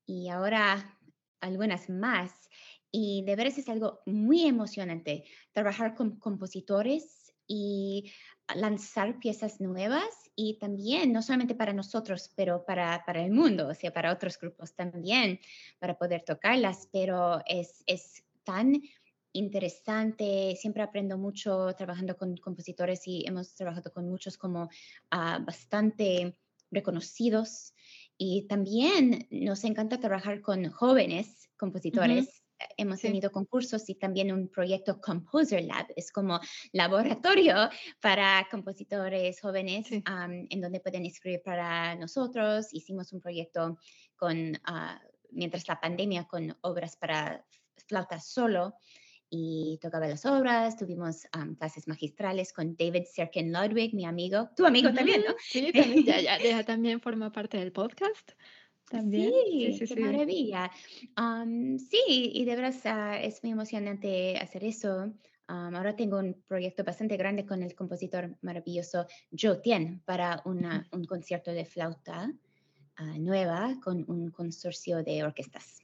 y ahora algunas más. Y de veras es algo muy emocionante trabajar con compositores y lanzar piezas nuevas y también, no solamente para nosotros, pero para, para el mundo, o sea, para otros grupos también, para poder tocarlas, pero es, es tan interesante, siempre aprendo mucho trabajando con compositores y hemos trabajado con muchos como ah, bastante reconocidos y también nos encanta trabajar con jóvenes compositores. Hemos tenido concursos y también un proyecto Composer Lab. Es como laboratorio [laughs] para compositores jóvenes en donde pueden escribir para nosotros. Hicimos un proyecto con, ah, mientras la pandemia con obras para flauta solo y tocaba las obras, tuvimos clases magistrales con David Serkin Ludwig, mi amigo, tu amigo también, ¿no? Sí, [laughs] también, ya, ya, también forma parte del podcast. También. Sí, sí, qué maravilla. sí, y de verdad ah, es muy emocionante hacer eso. ahora tengo un proyecto bastante grande con el compositor maravilloso Joe Tien para una, un concierto de flauta ah, nueva con un consorcio de orquestas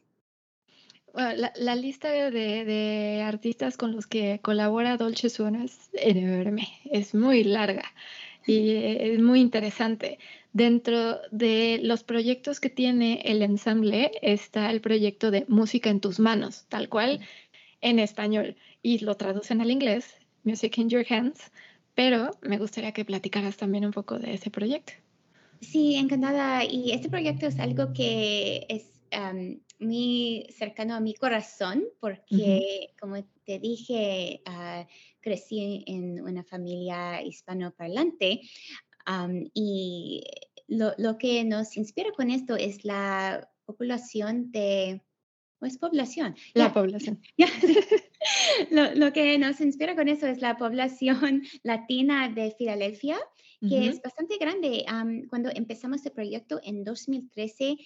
la, lista de, artistas con los que colabora Dolce Suona es enorme, es muy larga y es muy interesante. Dentro de los proyectos que tiene el ensamble está el proyecto de Música en tus manos, tal cual en español, y lo traducen al inglés, Music in Your Hands, pero me gustaría que platicaras también un poco de ese proyecto. Sí, encantada. Y este proyecto es algo que es muy cercano a mi corazón porque, como te dije, ah, crecí en una familia hispanoparlante y lo, lo, que nos inspira con esto es la población de... ¿O es población? La población. [laughs] lo, lo, que nos inspira con eso es la población [laughs] latina de Filadelfia, que es bastante grande. cuando empezamos el proyecto en 2013,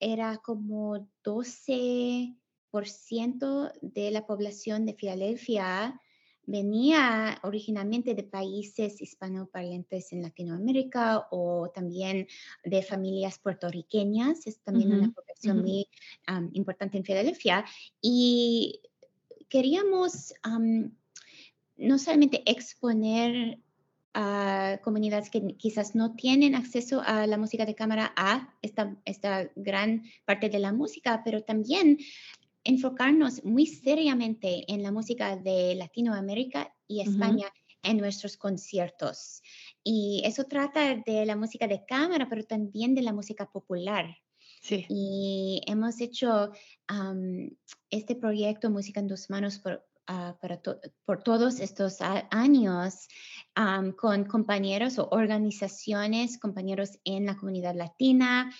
era como 12% de la población de Filadelfia venía originalmente de países hispanoparlantes en Latinoamérica o también de familias puertorriqueñas. Es también una población muy importante en Filadelfia. Y queríamos no solamente exponer a comunidades que quizás no tienen acceso a la música de cámara, a esta, esta gran parte de la música, pero también enfocarnos muy seriamente en la música de Latinoamérica y España en nuestros conciertos. Y eso trata de la música de cámara, pero también de la música popular. Sí. Y hemos hecho este proyecto Música en tus manos por, Ah, para por todos estos años con compañeros o organizaciones, compañeros en la comunidad latina,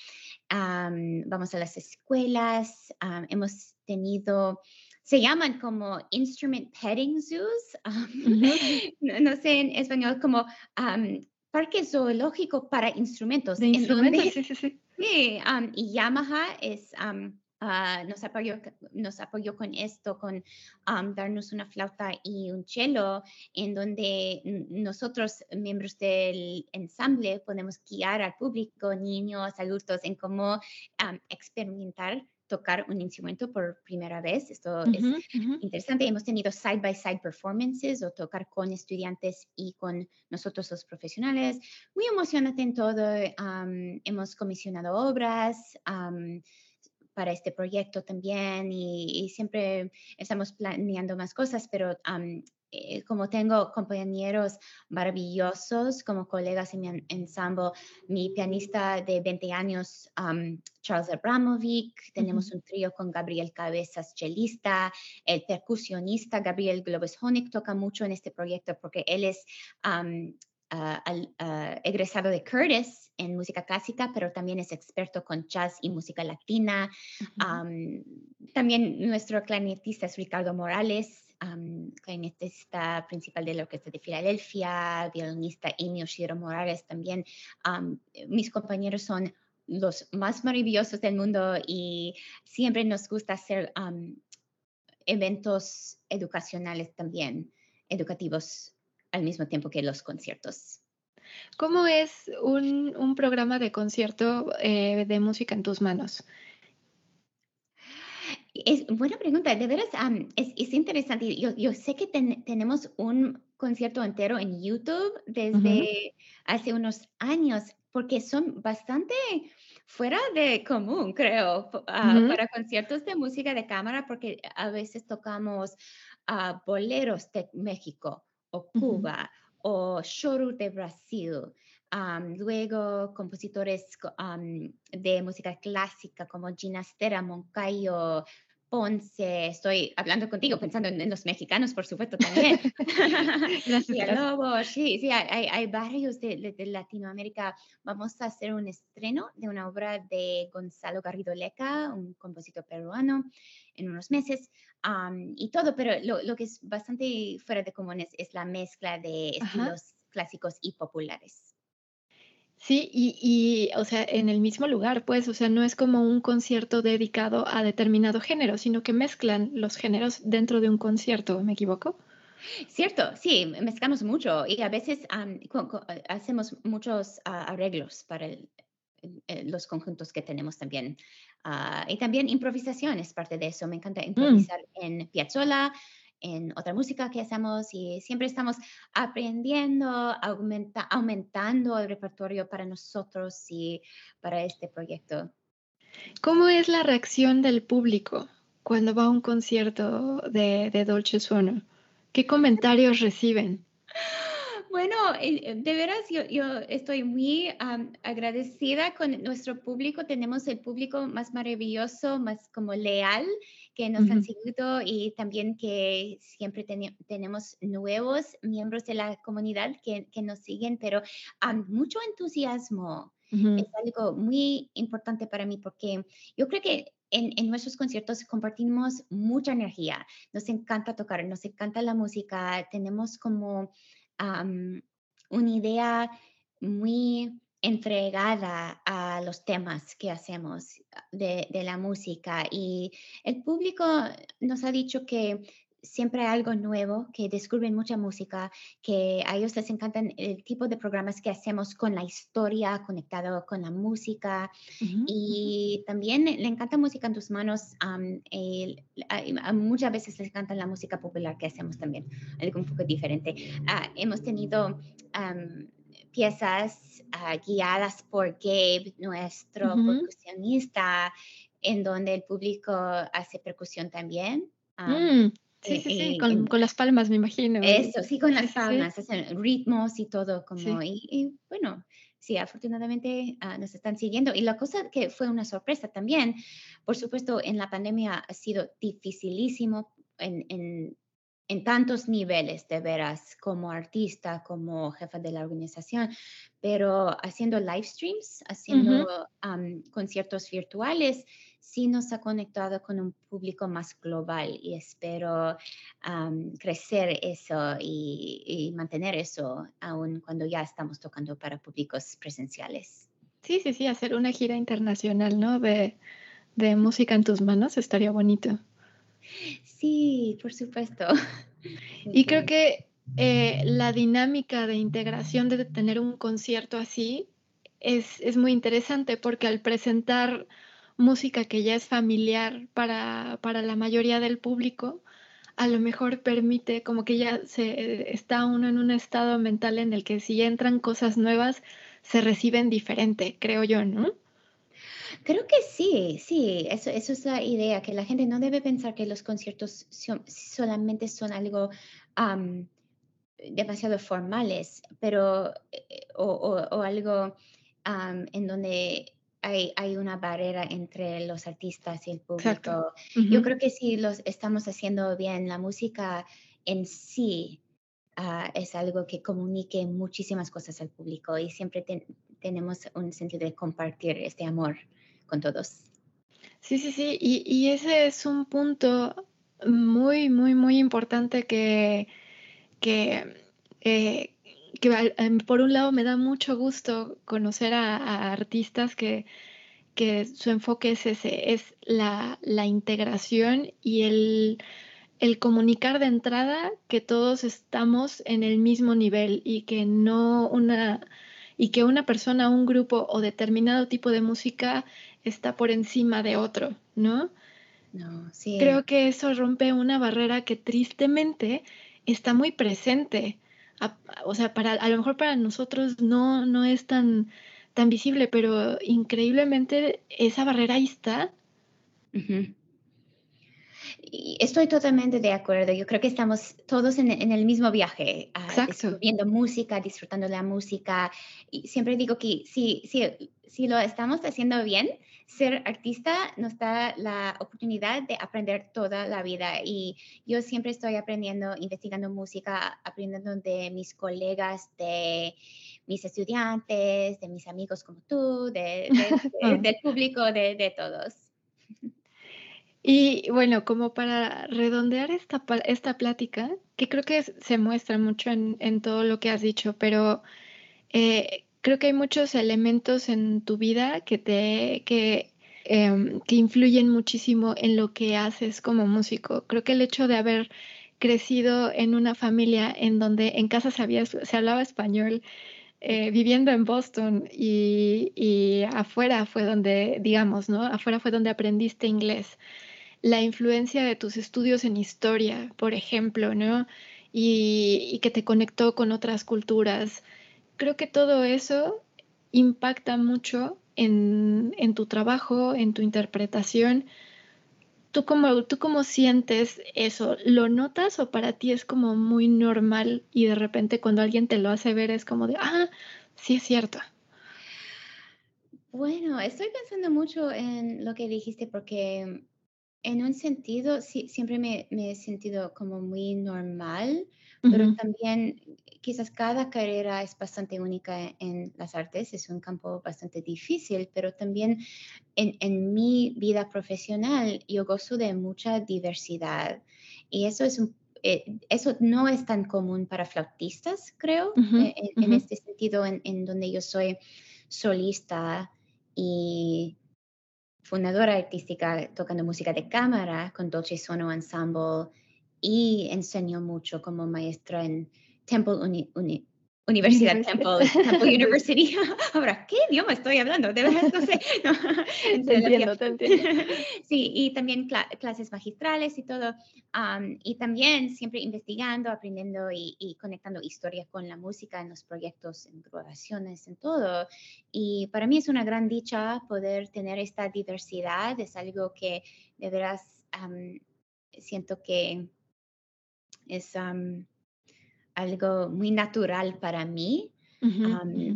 vamos a las escuelas, hemos tenido se llaman como instrument petting zoos, [laughs] no, sé en español, como parque zoológico para instrumentos. De instrumentos, sí, sí, sí. [laughs] Sí, y Yamaha es, ah, nos, apoyó, nos apoyó con esto, con darnos una flauta y un cello, en donde nosotros, miembros del ensamble, podemos guiar al público, niños, adultos, en cómo experimentar tocar un instrumento por primera vez. Esto es interesante. Hemos tenido side by side performances o tocar con estudiantes y con nosotros los profesionales. Muy emocionante en todo. hemos comisionado obras. Para este proyecto también y, siempre estamos planeando más cosas, pero eh, como tengo compañeros maravillosos como colegas en mi ensamble, mi pianista de 20 años, Charles Abramovic, tenemos un trío con Gabriel Cabezas, chelista, el percusionista Gabriel Globes Honig toca mucho en este proyecto porque él es egresado de Curtis en música clásica, pero también es experto con jazz y música latina. también nuestro clarinetista es Ricardo Morales, um, clarinetista principal de la Orquesta de Filadelfia, violinista Amy Oshiro Morales también. mis compañeros son los más maravillosos del mundo y siempre nos gusta hacer eventos educacionales también, educativos al mismo tiempo que los conciertos. ¿Cómo es un, programa de concierto eh, de música en tus manos? Es buena pregunta, de veras es, interesante. Yo, yo sé que tenemos un concierto entero en YouTube desde hace unos años, porque son bastante fuera de común, creo, ah, para conciertos de música de cámara, porque a veces tocamos boleros de México o Cuba o choro de Brasil. luego compositores de música clásica como Ginastera, Moncayo, Ponce, estoy hablando contigo, pensando en, los mexicanos, por supuesto, también. [laughs] [laughs] Gracias. sí, sí, hay, hay varios de, Latinoamérica. Vamos a hacer un estreno de una obra de Gonzalo Garrido Leca, un compositor peruano, en unos meses. y todo, pero lo, que es bastante fuera de común es, la mezcla de estilos clásicos y populares. Sí, y, o sea, en el mismo lugar, pues, o sea, no es como un concierto dedicado a determinado género, sino que mezclan los géneros dentro de un concierto, ¿me equivoco? Cierto, sí, mezclamos mucho y a veces hacemos muchos ah, arreglos para los conjuntos que tenemos también. Ah, y también improvisación es parte de eso. Me encanta mm. improvisar en piazzola, en otra música que hacemos y siempre estamos aprendiendo, aumentando el repertorio para nosotros y para este proyecto. ¿Cómo es la reacción del público cuando va a un concierto de, de Dolce Suono? ¿Qué comentarios reciben? Bueno, eh, de veras yo, yo estoy muy agradecida con nuestro público. Tenemos el público más maravilloso, más como leal que nos han seguido y también que siempre tenemos nuevos miembros de la comunidad que, que nos siguen, pero um, mucho entusiasmo. Es algo muy importante para mí porque yo creo que en, en, nuestros conciertos compartimos mucha energía. Nos encanta tocar, nos encanta la música, tenemos como una idea muy entregada a los temas que hacemos ah, de, la música. Y el público nos ha dicho que siempre hay algo nuevo, que descubren mucha música, que a ellos les encantan el tipo de programas que hacemos con la historia, conectado con la música. y también le encanta música en tus manos. muchas veces les encanta la música popular que hacemos también, algo un poco diferente. Ah, hemos tenido piezas ah, guiadas por Gabe, nuestro percusionista, en donde el público hace percusión también. Mm, sí, sí, sí, con, con, las palmas, me imagino. Eso, sí, con las palmas, hacen ritmos y todo, como, y, bueno, sí, afortunadamente ah, nos están siguiendo. Y la cosa que fue una sorpresa también, por supuesto, en la pandemia ha sido dificilísimo en, en en tantos niveles de veras, como artista, como jefa de la organización, pero haciendo live streams, haciendo conciertos virtuales, sí nos ha conectado con un público más global y espero crecer eso y, mantener eso aún cuando ya estamos tocando para públicos presenciales. Sí, sí, sí, hacer una gira internacional, ¿no? De, de música en tus manos estaría bonito. Sí, por supuesto. [laughs] Y creo que eh, la dinámica de integración de tener un concierto así es, es, muy interesante porque al presentar música que ya es familiar para, para, la mayoría del público, a lo mejor permite como que ya se está uno en un estado mental en el que si entran cosas nuevas se reciben diferente, creo yo, ¿no? Creo que sí, sí, eso, eso es la idea, que la gente no debe pensar que los conciertos solamente son algo demasiado formales, pero, eh, o, algo en donde hay, hay, una barrera entre los artistas y el público. Yo creo que si los estamos haciendo bien, la música en sí ah, es algo que comunique muchísimas cosas al público y siempre tenemos un sentido de compartir este amor con todos. Sí, sí, sí, y, ese es un punto muy, muy, muy importante que, que, eh, em, por un lado me da mucho gusto conocer a, artistas que, que, su enfoque es ese, es la, la integración y el, el comunicar de entrada que todos estamos en el mismo nivel y que no una y que una persona, un grupo o determinado tipo de música está por encima de otro, ¿no? No, sí. Creo que eso rompe una barrera que tristemente está muy presente. O sea, para, a lo mejor para nosotros no, no es tan, tan visible, pero increíblemente esa barrera ahí está. Estoy totalmente de acuerdo. Yo creo que estamos todos en, el mismo viaje, uh, viendo música, disfrutando la música. Y siempre digo que si, si, si lo estamos haciendo bien, ser artista nos da la oportunidad de aprender toda la vida. Y yo siempre estoy aprendiendo, investigando música, aprendiendo de mis colegas, de mis estudiantes, de mis amigos como tú, de, [laughs] del público, de todos. Y bueno, como para redondear esta, esta plática, que creo que se muestra mucho en, en todo lo que has dicho, pero eh, creo que hay muchos elementos en tu vida que te que, em, que influyen muchísimo en lo que haces como músico. Creo que el hecho de haber crecido en una familia en donde en casa se, hablaba español, eh, viviendo en Boston y, y, afuera fue donde, digamos, ¿no? Afuera fue donde aprendiste inglés la influencia de tus estudios en historia, por ejemplo, ¿no? Y, que te conectó con otras culturas. Creo que todo eso impacta mucho en, tu trabajo, en tu interpretación. ¿Tú cómo, ¿Tú cómo sientes eso? ¿Lo notas o para ti es como muy normal y de repente cuando alguien te lo hace ver es como de, ah, sí es cierto? Bueno, estoy pensando mucho en lo que dijiste porque en un sentido, sí, siempre me, he sentido como muy normal, pero también quizás cada carrera es bastante única en las artes, es un campo bastante difícil, pero también en, mi vida profesional yo gozo de mucha diversidad y eso es eh, eso no es tan común para flautistas, creo, eh, en, este sentido, en, en donde yo soy solista y fundadora artística tocando música de cámara con Dolce Sono Ensemble y enseño mucho como maestra en Temple Uni, Universidad Temple, Temple [laughs] University. [laughs] Ahora, ¿qué idioma estoy hablando? De verdad, no sé. [laughs] entiendo, te entiendo. Sí, y también clases magistrales y todo. y también siempre investigando, aprendiendo y, conectando historias con la música en los proyectos, en grabaciones, en todo. Y para mí es una gran dicha poder tener esta diversidad. Es algo que de veras siento que es algo muy natural para mí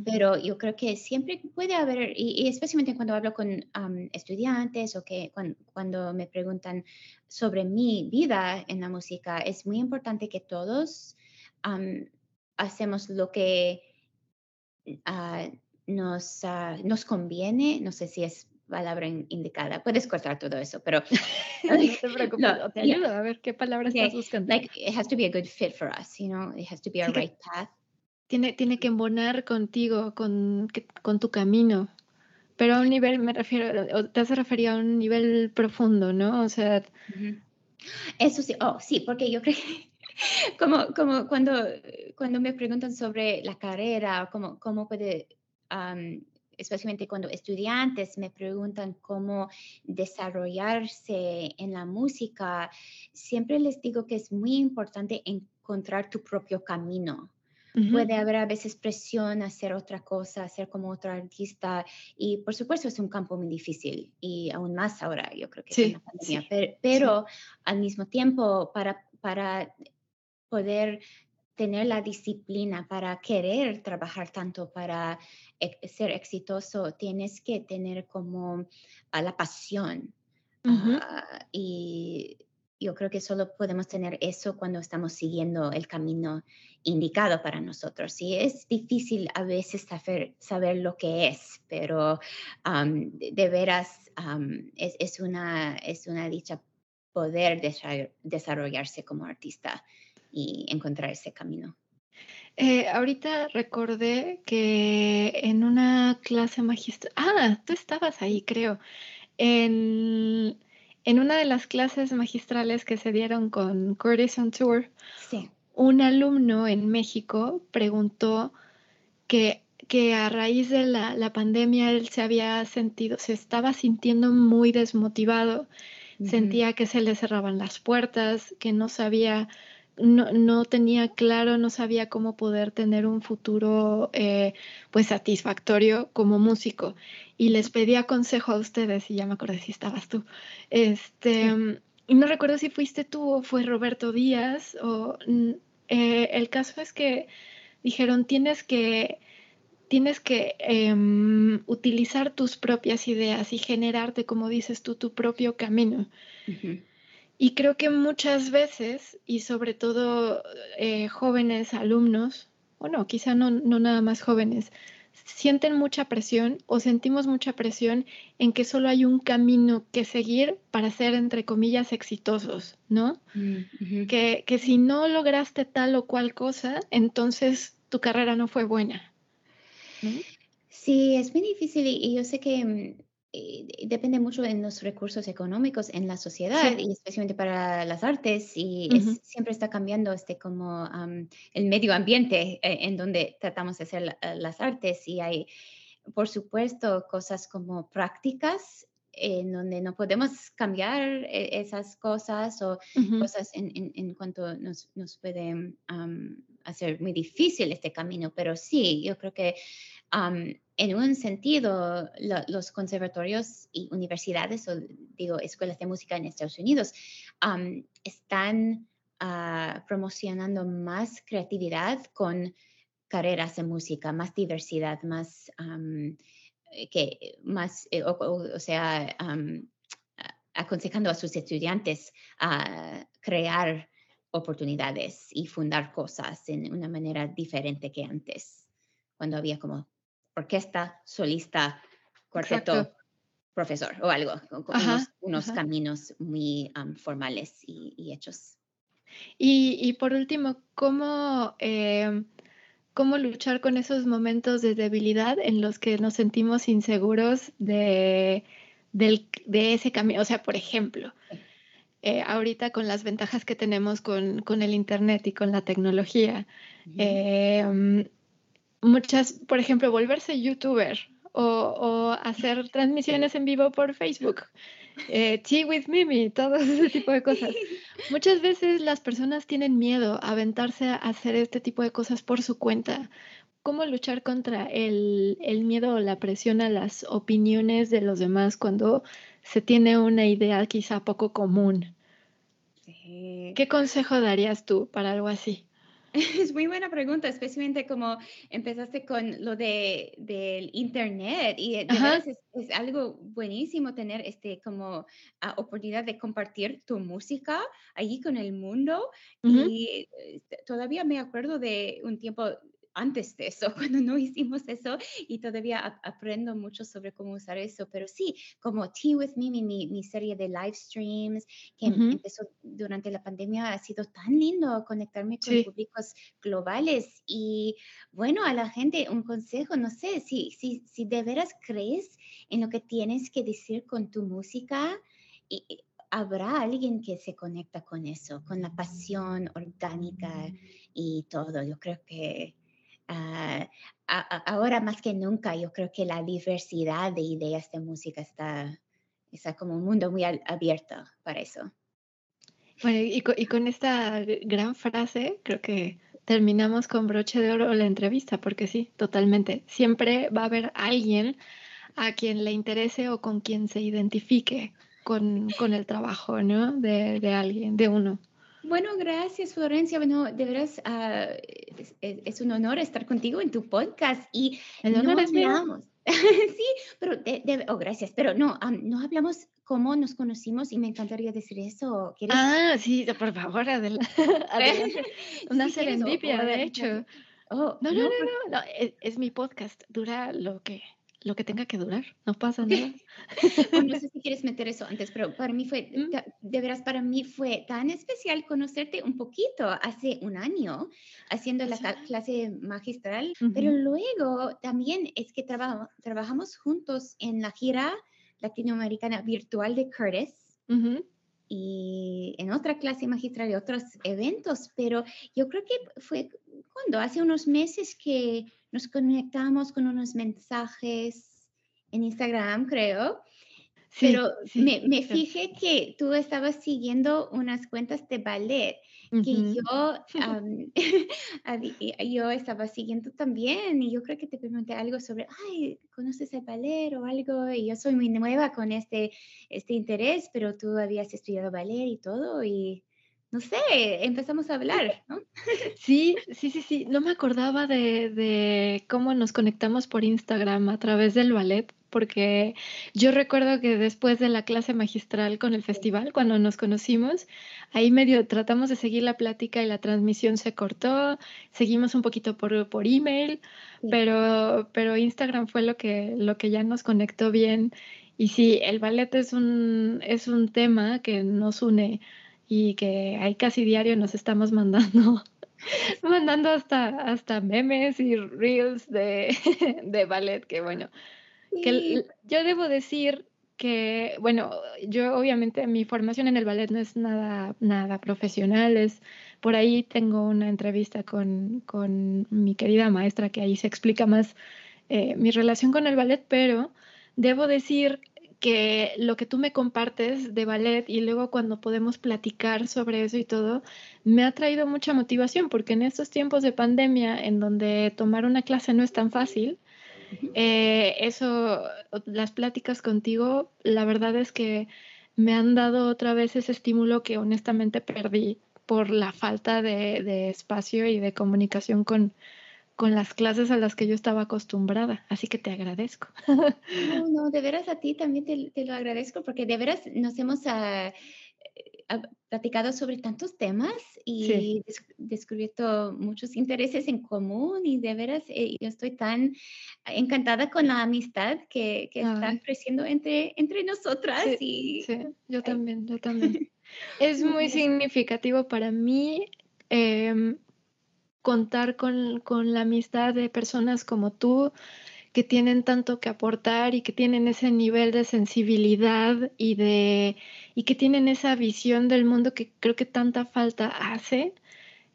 Pero yo creo que siempre puede haber, y, especialmente cuando hablo con estudiantes o que cuando, me preguntan sobre mi vida en la música, es muy importante que todos hacemos lo que ah, nos, ah, nos conviene, no sé si es palabra indicada. Puedes cortar todo eso, pero [laughs] no te preocupes, te ayudo a ver qué palabra estás buscando. Like it has to be a good fit for us, you know, it has to be a right path. Tiene, tiene que embonar contigo, con, con tu camino. Pero a un nivel, me refiero, te has referido a un nivel profundo, ¿no? O sea. Eso sí, oh, sí, porque yo creo [laughs] como, como cuando, cuando me preguntan sobre la carrera, cómo, cómo puede especialmente cuando estudiantes me preguntan cómo desarrollarse en la música, siempre les digo que es muy importante encontrar tu propio camino. Puede haber a veces presión a hacer otra cosa, hacer como otro artista y por supuesto es un campo muy difícil y aún más ahora yo creo que sí, pandemia, pero, al mismo tiempo para, para poder tener la disciplina para querer trabajar tanto para ser exitoso, tienes que tener como a la pasión. Ah, y yo creo que solo podemos tener eso cuando estamos siguiendo el camino indicado para nosotros. Y es difícil a veces saber, saber lo que es, pero de, veras es, es, una, es una dicha poder desarrollarse como artista y encontrar ese camino. Eh, ahorita recordé que en una clase magistral, ah, tú estabas ahí, creo, en, en, una de las clases magistrales que se dieron con Curtis on Tour, sí. un alumno en México preguntó que, que a raíz de la, la, pandemia él se había sentido, se estaba sintiendo muy desmotivado, sentía que se le cerraban las puertas, que no sabía no, no, tenía claro, no sabía cómo poder tener un futuro eh, pues satisfactorio como músico. Y les pedía consejo a ustedes, y ya me acordé si estabas tú. Este, Y no recuerdo si fuiste tú o fue Roberto Díaz. O, eh, el caso es que dijeron, tienes que, tienes que em, utilizar tus propias ideas y generarte, como dices tú, tu propio camino. Y creo que muchas veces, y sobre todo eh, jóvenes alumnos, o no, quizá no, no nada más jóvenes, sienten mucha presión o sentimos mucha presión en que solo hay un camino que seguir para ser, entre comillas, exitosos, ¿no? Mm, que, que, si no lograste tal o cual cosa, entonces tu carrera no fue buena. Sí, es muy difícil y yo sé que mm, depende mucho de los recursos económicos en la sociedad y especialmente para las artes y siempre está cambiando este como el medio ambiente eh, en donde tratamos de hacer eh, las artes y hay por supuesto cosas como prácticas en donde no podemos cambiar esas cosas o cosas en, en, cuanto nos, nos puede hacer muy difícil este camino, pero sí, yo creo que en un sentido, los conservatorios y universidades, o digo, escuelas de música en Estados Unidos, están ah, promocionando más creatividad con carreras de música, más diversidad, más, eh, que, más eh, o, sea, aconsejando a sus estudiantes a crear oportunidades y fundar cosas en una manera diferente que antes, cuando había como orquesta, solista, cuarteto, profesor o algo, con, unos, caminos muy formales y, hechos. Y, por último, ¿cómo, em, ¿cómo luchar con esos momentos de debilidad en los que nos sentimos inseguros de, de ese camino? O sea, por ejemplo, eh, ahorita con las ventajas que tenemos con, con, el Internet y con la tecnología, muchas, por ejemplo, volverse youtuber o, hacer transmisiones en vivo por Facebook, eh, Tea with Mimi, todo ese tipo de cosas. Muchas veces las personas tienen miedo a aventarse a hacer este tipo de cosas por su cuenta. ¿Cómo luchar contra el, el miedo o la presión a las opiniones de los demás cuando se tiene una idea quizá poco común? ¿Qué consejo darías tú para algo así? [laughs] es muy buena pregunta, especialmente como empezaste con lo de, del internet y de verdad es, es, algo buenísimo tener este como uh, oportunidad de compartir tu música allí con el mundo y eh, todavía me acuerdo de un tiempo antes de eso, [laughs] cuando no hicimos eso y todavía aprendo mucho sobre cómo usar eso, pero sí, como Tea With Me, mi, mi, serie de live streams que empezó durante la pandemia, ha sido tan lindo conectarme con públicos globales. Y bueno, a la gente un consejo, no sé, si, si, si de veras crees en lo que tienes que decir con tu música, y, habrá alguien que se conecta con eso, con la pasión orgánica y todo. Yo creo que Ah, ahora más que nunca, yo creo que la diversidad de ideas de música está, está como un mundo muy abierto para eso. Bueno, y con, y con esta gran frase, creo que terminamos con broche de oro la entrevista, porque sí, totalmente. Siempre va a haber alguien a quien le interese o con quien se identifique con, con el trabajo, ¿no? De, de alguien, de uno. Bueno, gracias Florencia. Bueno, de veras uh, es, es, un honor estar contigo en tu podcast y el honor no hablamos. [laughs] sí, pero de, de, oh, gracias, pero no, um, no hablamos cómo nos conocimos y me encantaría decir eso. ¿Quieres? Ah, sí, por favor, adelante. [laughs] Una sí, serendipia, de hecho. Oh, no, no, no, no, no, es, es mi podcast, dura lo que lo que tenga que durar, no pasa [laughs] nada. no sé [laughs] si quieres meter eso antes, pero para mí fue, mm. de veras, para mí fue tan especial conocerte un poquito hace un año haciendo la clase magistral, pero luego también es que trabajamos juntos en la gira latinoamericana virtual de Curtis. Y en otra clase magistral y otros eventos, pero yo creo que fue cuando hace unos meses que nos conectamos con unos mensajes en Instagram, creo. Pero me, me fijé que tú estabas siguiendo unas cuentas de ballet que yo, [laughs] yo estaba siguiendo también y yo creo que te pregunté algo sobre, ay, ¿conoces el ballet o algo? Y yo soy muy nueva con este, este interés, pero tú habías estudiado ballet y todo y no sé, empezamos a hablar, ¿no? [laughs] Sí, sí, sí, sí. No me acordaba de, cómo nos conectamos por Instagram a través del ballet, porque yo recuerdo que después de la clase magistral con el festival, cuando nos conocimos, ahí medio tratamos de seguir la plática y la transmisión se cortó, seguimos un poquito por, por email, pero, pero Instagram fue lo que, lo que ya nos conectó bien. Y sí, el ballet es un, es un tema que nos une y que ahí casi diario nos estamos mandando, [laughs] mandando hasta, hasta memes y reels de, [laughs] de ballet, que bueno, que yo debo decir que, bueno, yo obviamente mi formación en el ballet no es nada, nada profesional, es por ahí tengo una entrevista con, con mi querida maestra que ahí se explica más eh, mi relación con el ballet, pero debo decir que lo que tú me compartes de ballet y luego cuando podemos platicar sobre eso y todo, me ha traído mucha motivación porque en estos tiempos de pandemia en donde tomar una clase no es tan fácil, eh, eso, las pláticas contigo, la verdad es que me han dado otra vez ese estímulo que honestamente perdí por la falta de, de espacio y de comunicación con, con las clases a las que yo estaba acostumbrada, así que te agradezco. No, no, de veras a ti también te, lo agradezco porque de veras nos hemos ah, platicado sobre tantos temas y descubierto muchos intereses en común y de veras eh, yo estoy tan encantada con la amistad que, que está creciendo entre, entre nosotras. Sí, y, yo también, yo [laughs] también. es muy significativo para mí. Em, contar con, la amistad de personas como tú que tienen tanto que aportar y que tienen ese nivel de sensibilidad y de y que tienen esa visión del mundo que creo que tanta falta hace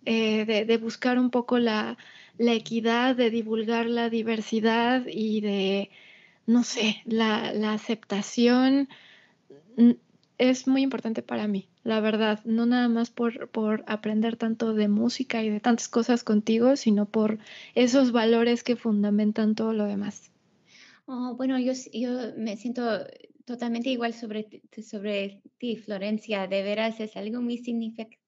eh, de, buscar un poco la, equidad, de divulgar la diversidad y de no sé, la aceptación es muy importante para mí, la verdad, no nada más por, por aprender tanto de música y de tantas cosas contigo, sino por esos valores que fundamentan todo lo demás. Oh, bueno, yo, yo me siento totalmente igual sobre, sobre ti, Florencia. De veras es algo muy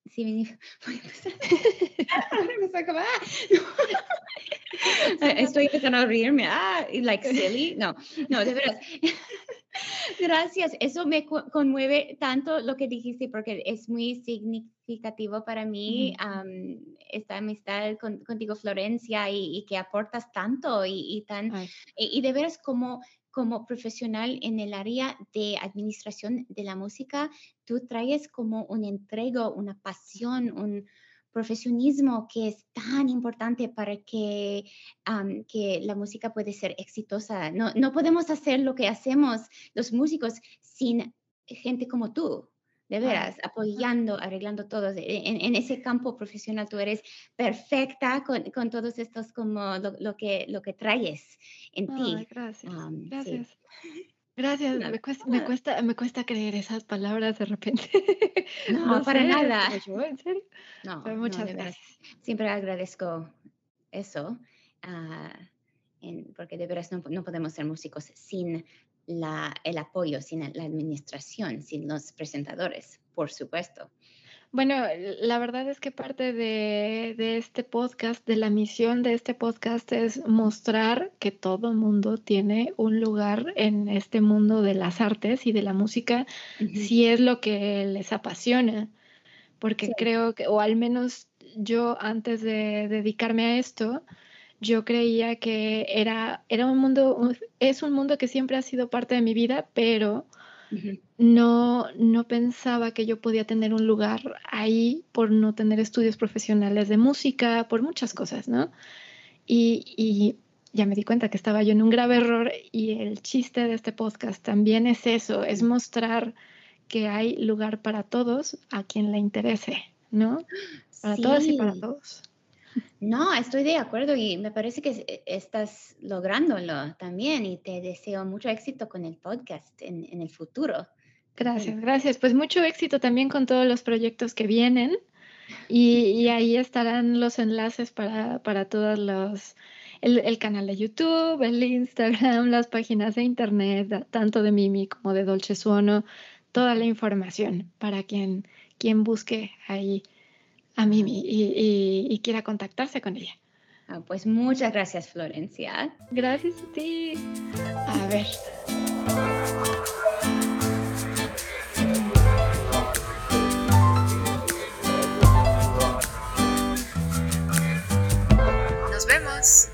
significativo. [laughs] [laughs] Estoy empezando a reírme. Ah, like [laughs] silly. No, no, de veras. Gracias. Eso me conmueve tanto lo que dijiste porque es muy significativo para mí esta amistad contigo, Florencia, y, que aportas tanto y, tan, y, de veras como como profesional en el área de administración de la música, tú traes como un entrego, una pasión, un profesionismo que es tan importante para que, que la música puede ser exitosa. No, no podemos hacer lo que hacemos los músicos sin gente como tú, de veras, apoyando, arreglando todo. En, ese campo profesional tú eres perfecta con, con todos estos como lo, que, lo que traes en ti. Gracias. gracias. Gracias, me, cuesta, me, cuesta, creer esas palabras de repente. [laughs] No, para nada. ¿En serio? No, muchas gracias. Siempre agradezco eso, ah, porque de veras no, no, podemos ser músicos sin la, el apoyo, sin la administración, sin los presentadores, por supuesto. Bueno, la verdad es que parte de, de, este podcast, de la misión de este podcast es mostrar que todo mundo tiene un lugar en este mundo de las artes y de la música si es lo que les apasiona. Porque creo que, o al menos yo antes de dedicarme a esto, yo creía que era, era un mundo, es un mundo que siempre ha sido parte de mi vida, pero no, no pensaba que yo podía tener un lugar ahí por no tener estudios profesionales de música, por muchas cosas, ¿no? Y, ya me di cuenta que estaba yo en un grave error y el chiste de este podcast también es eso, es mostrar que hay lugar para todos a quien le interese, ¿no? Para todos y para todos. No, estoy de acuerdo y me parece que e, estás lográndolo también y te deseo mucho éxito con el podcast en, el futuro. Gracias, gracias. Pues mucho éxito también con todos los proyectos que vienen y, ahí estarán los enlaces para, para todos los, el, canal de YouTube, el Instagram, las páginas de internet, tanto de Mimi como de Dolce Suono, toda la información para quien, quien busque ahí a Mimi y, quiera contactarse con ella. Ah, pues muchas gracias, Florencia. Gracias a ti. A ver. Nos vemos.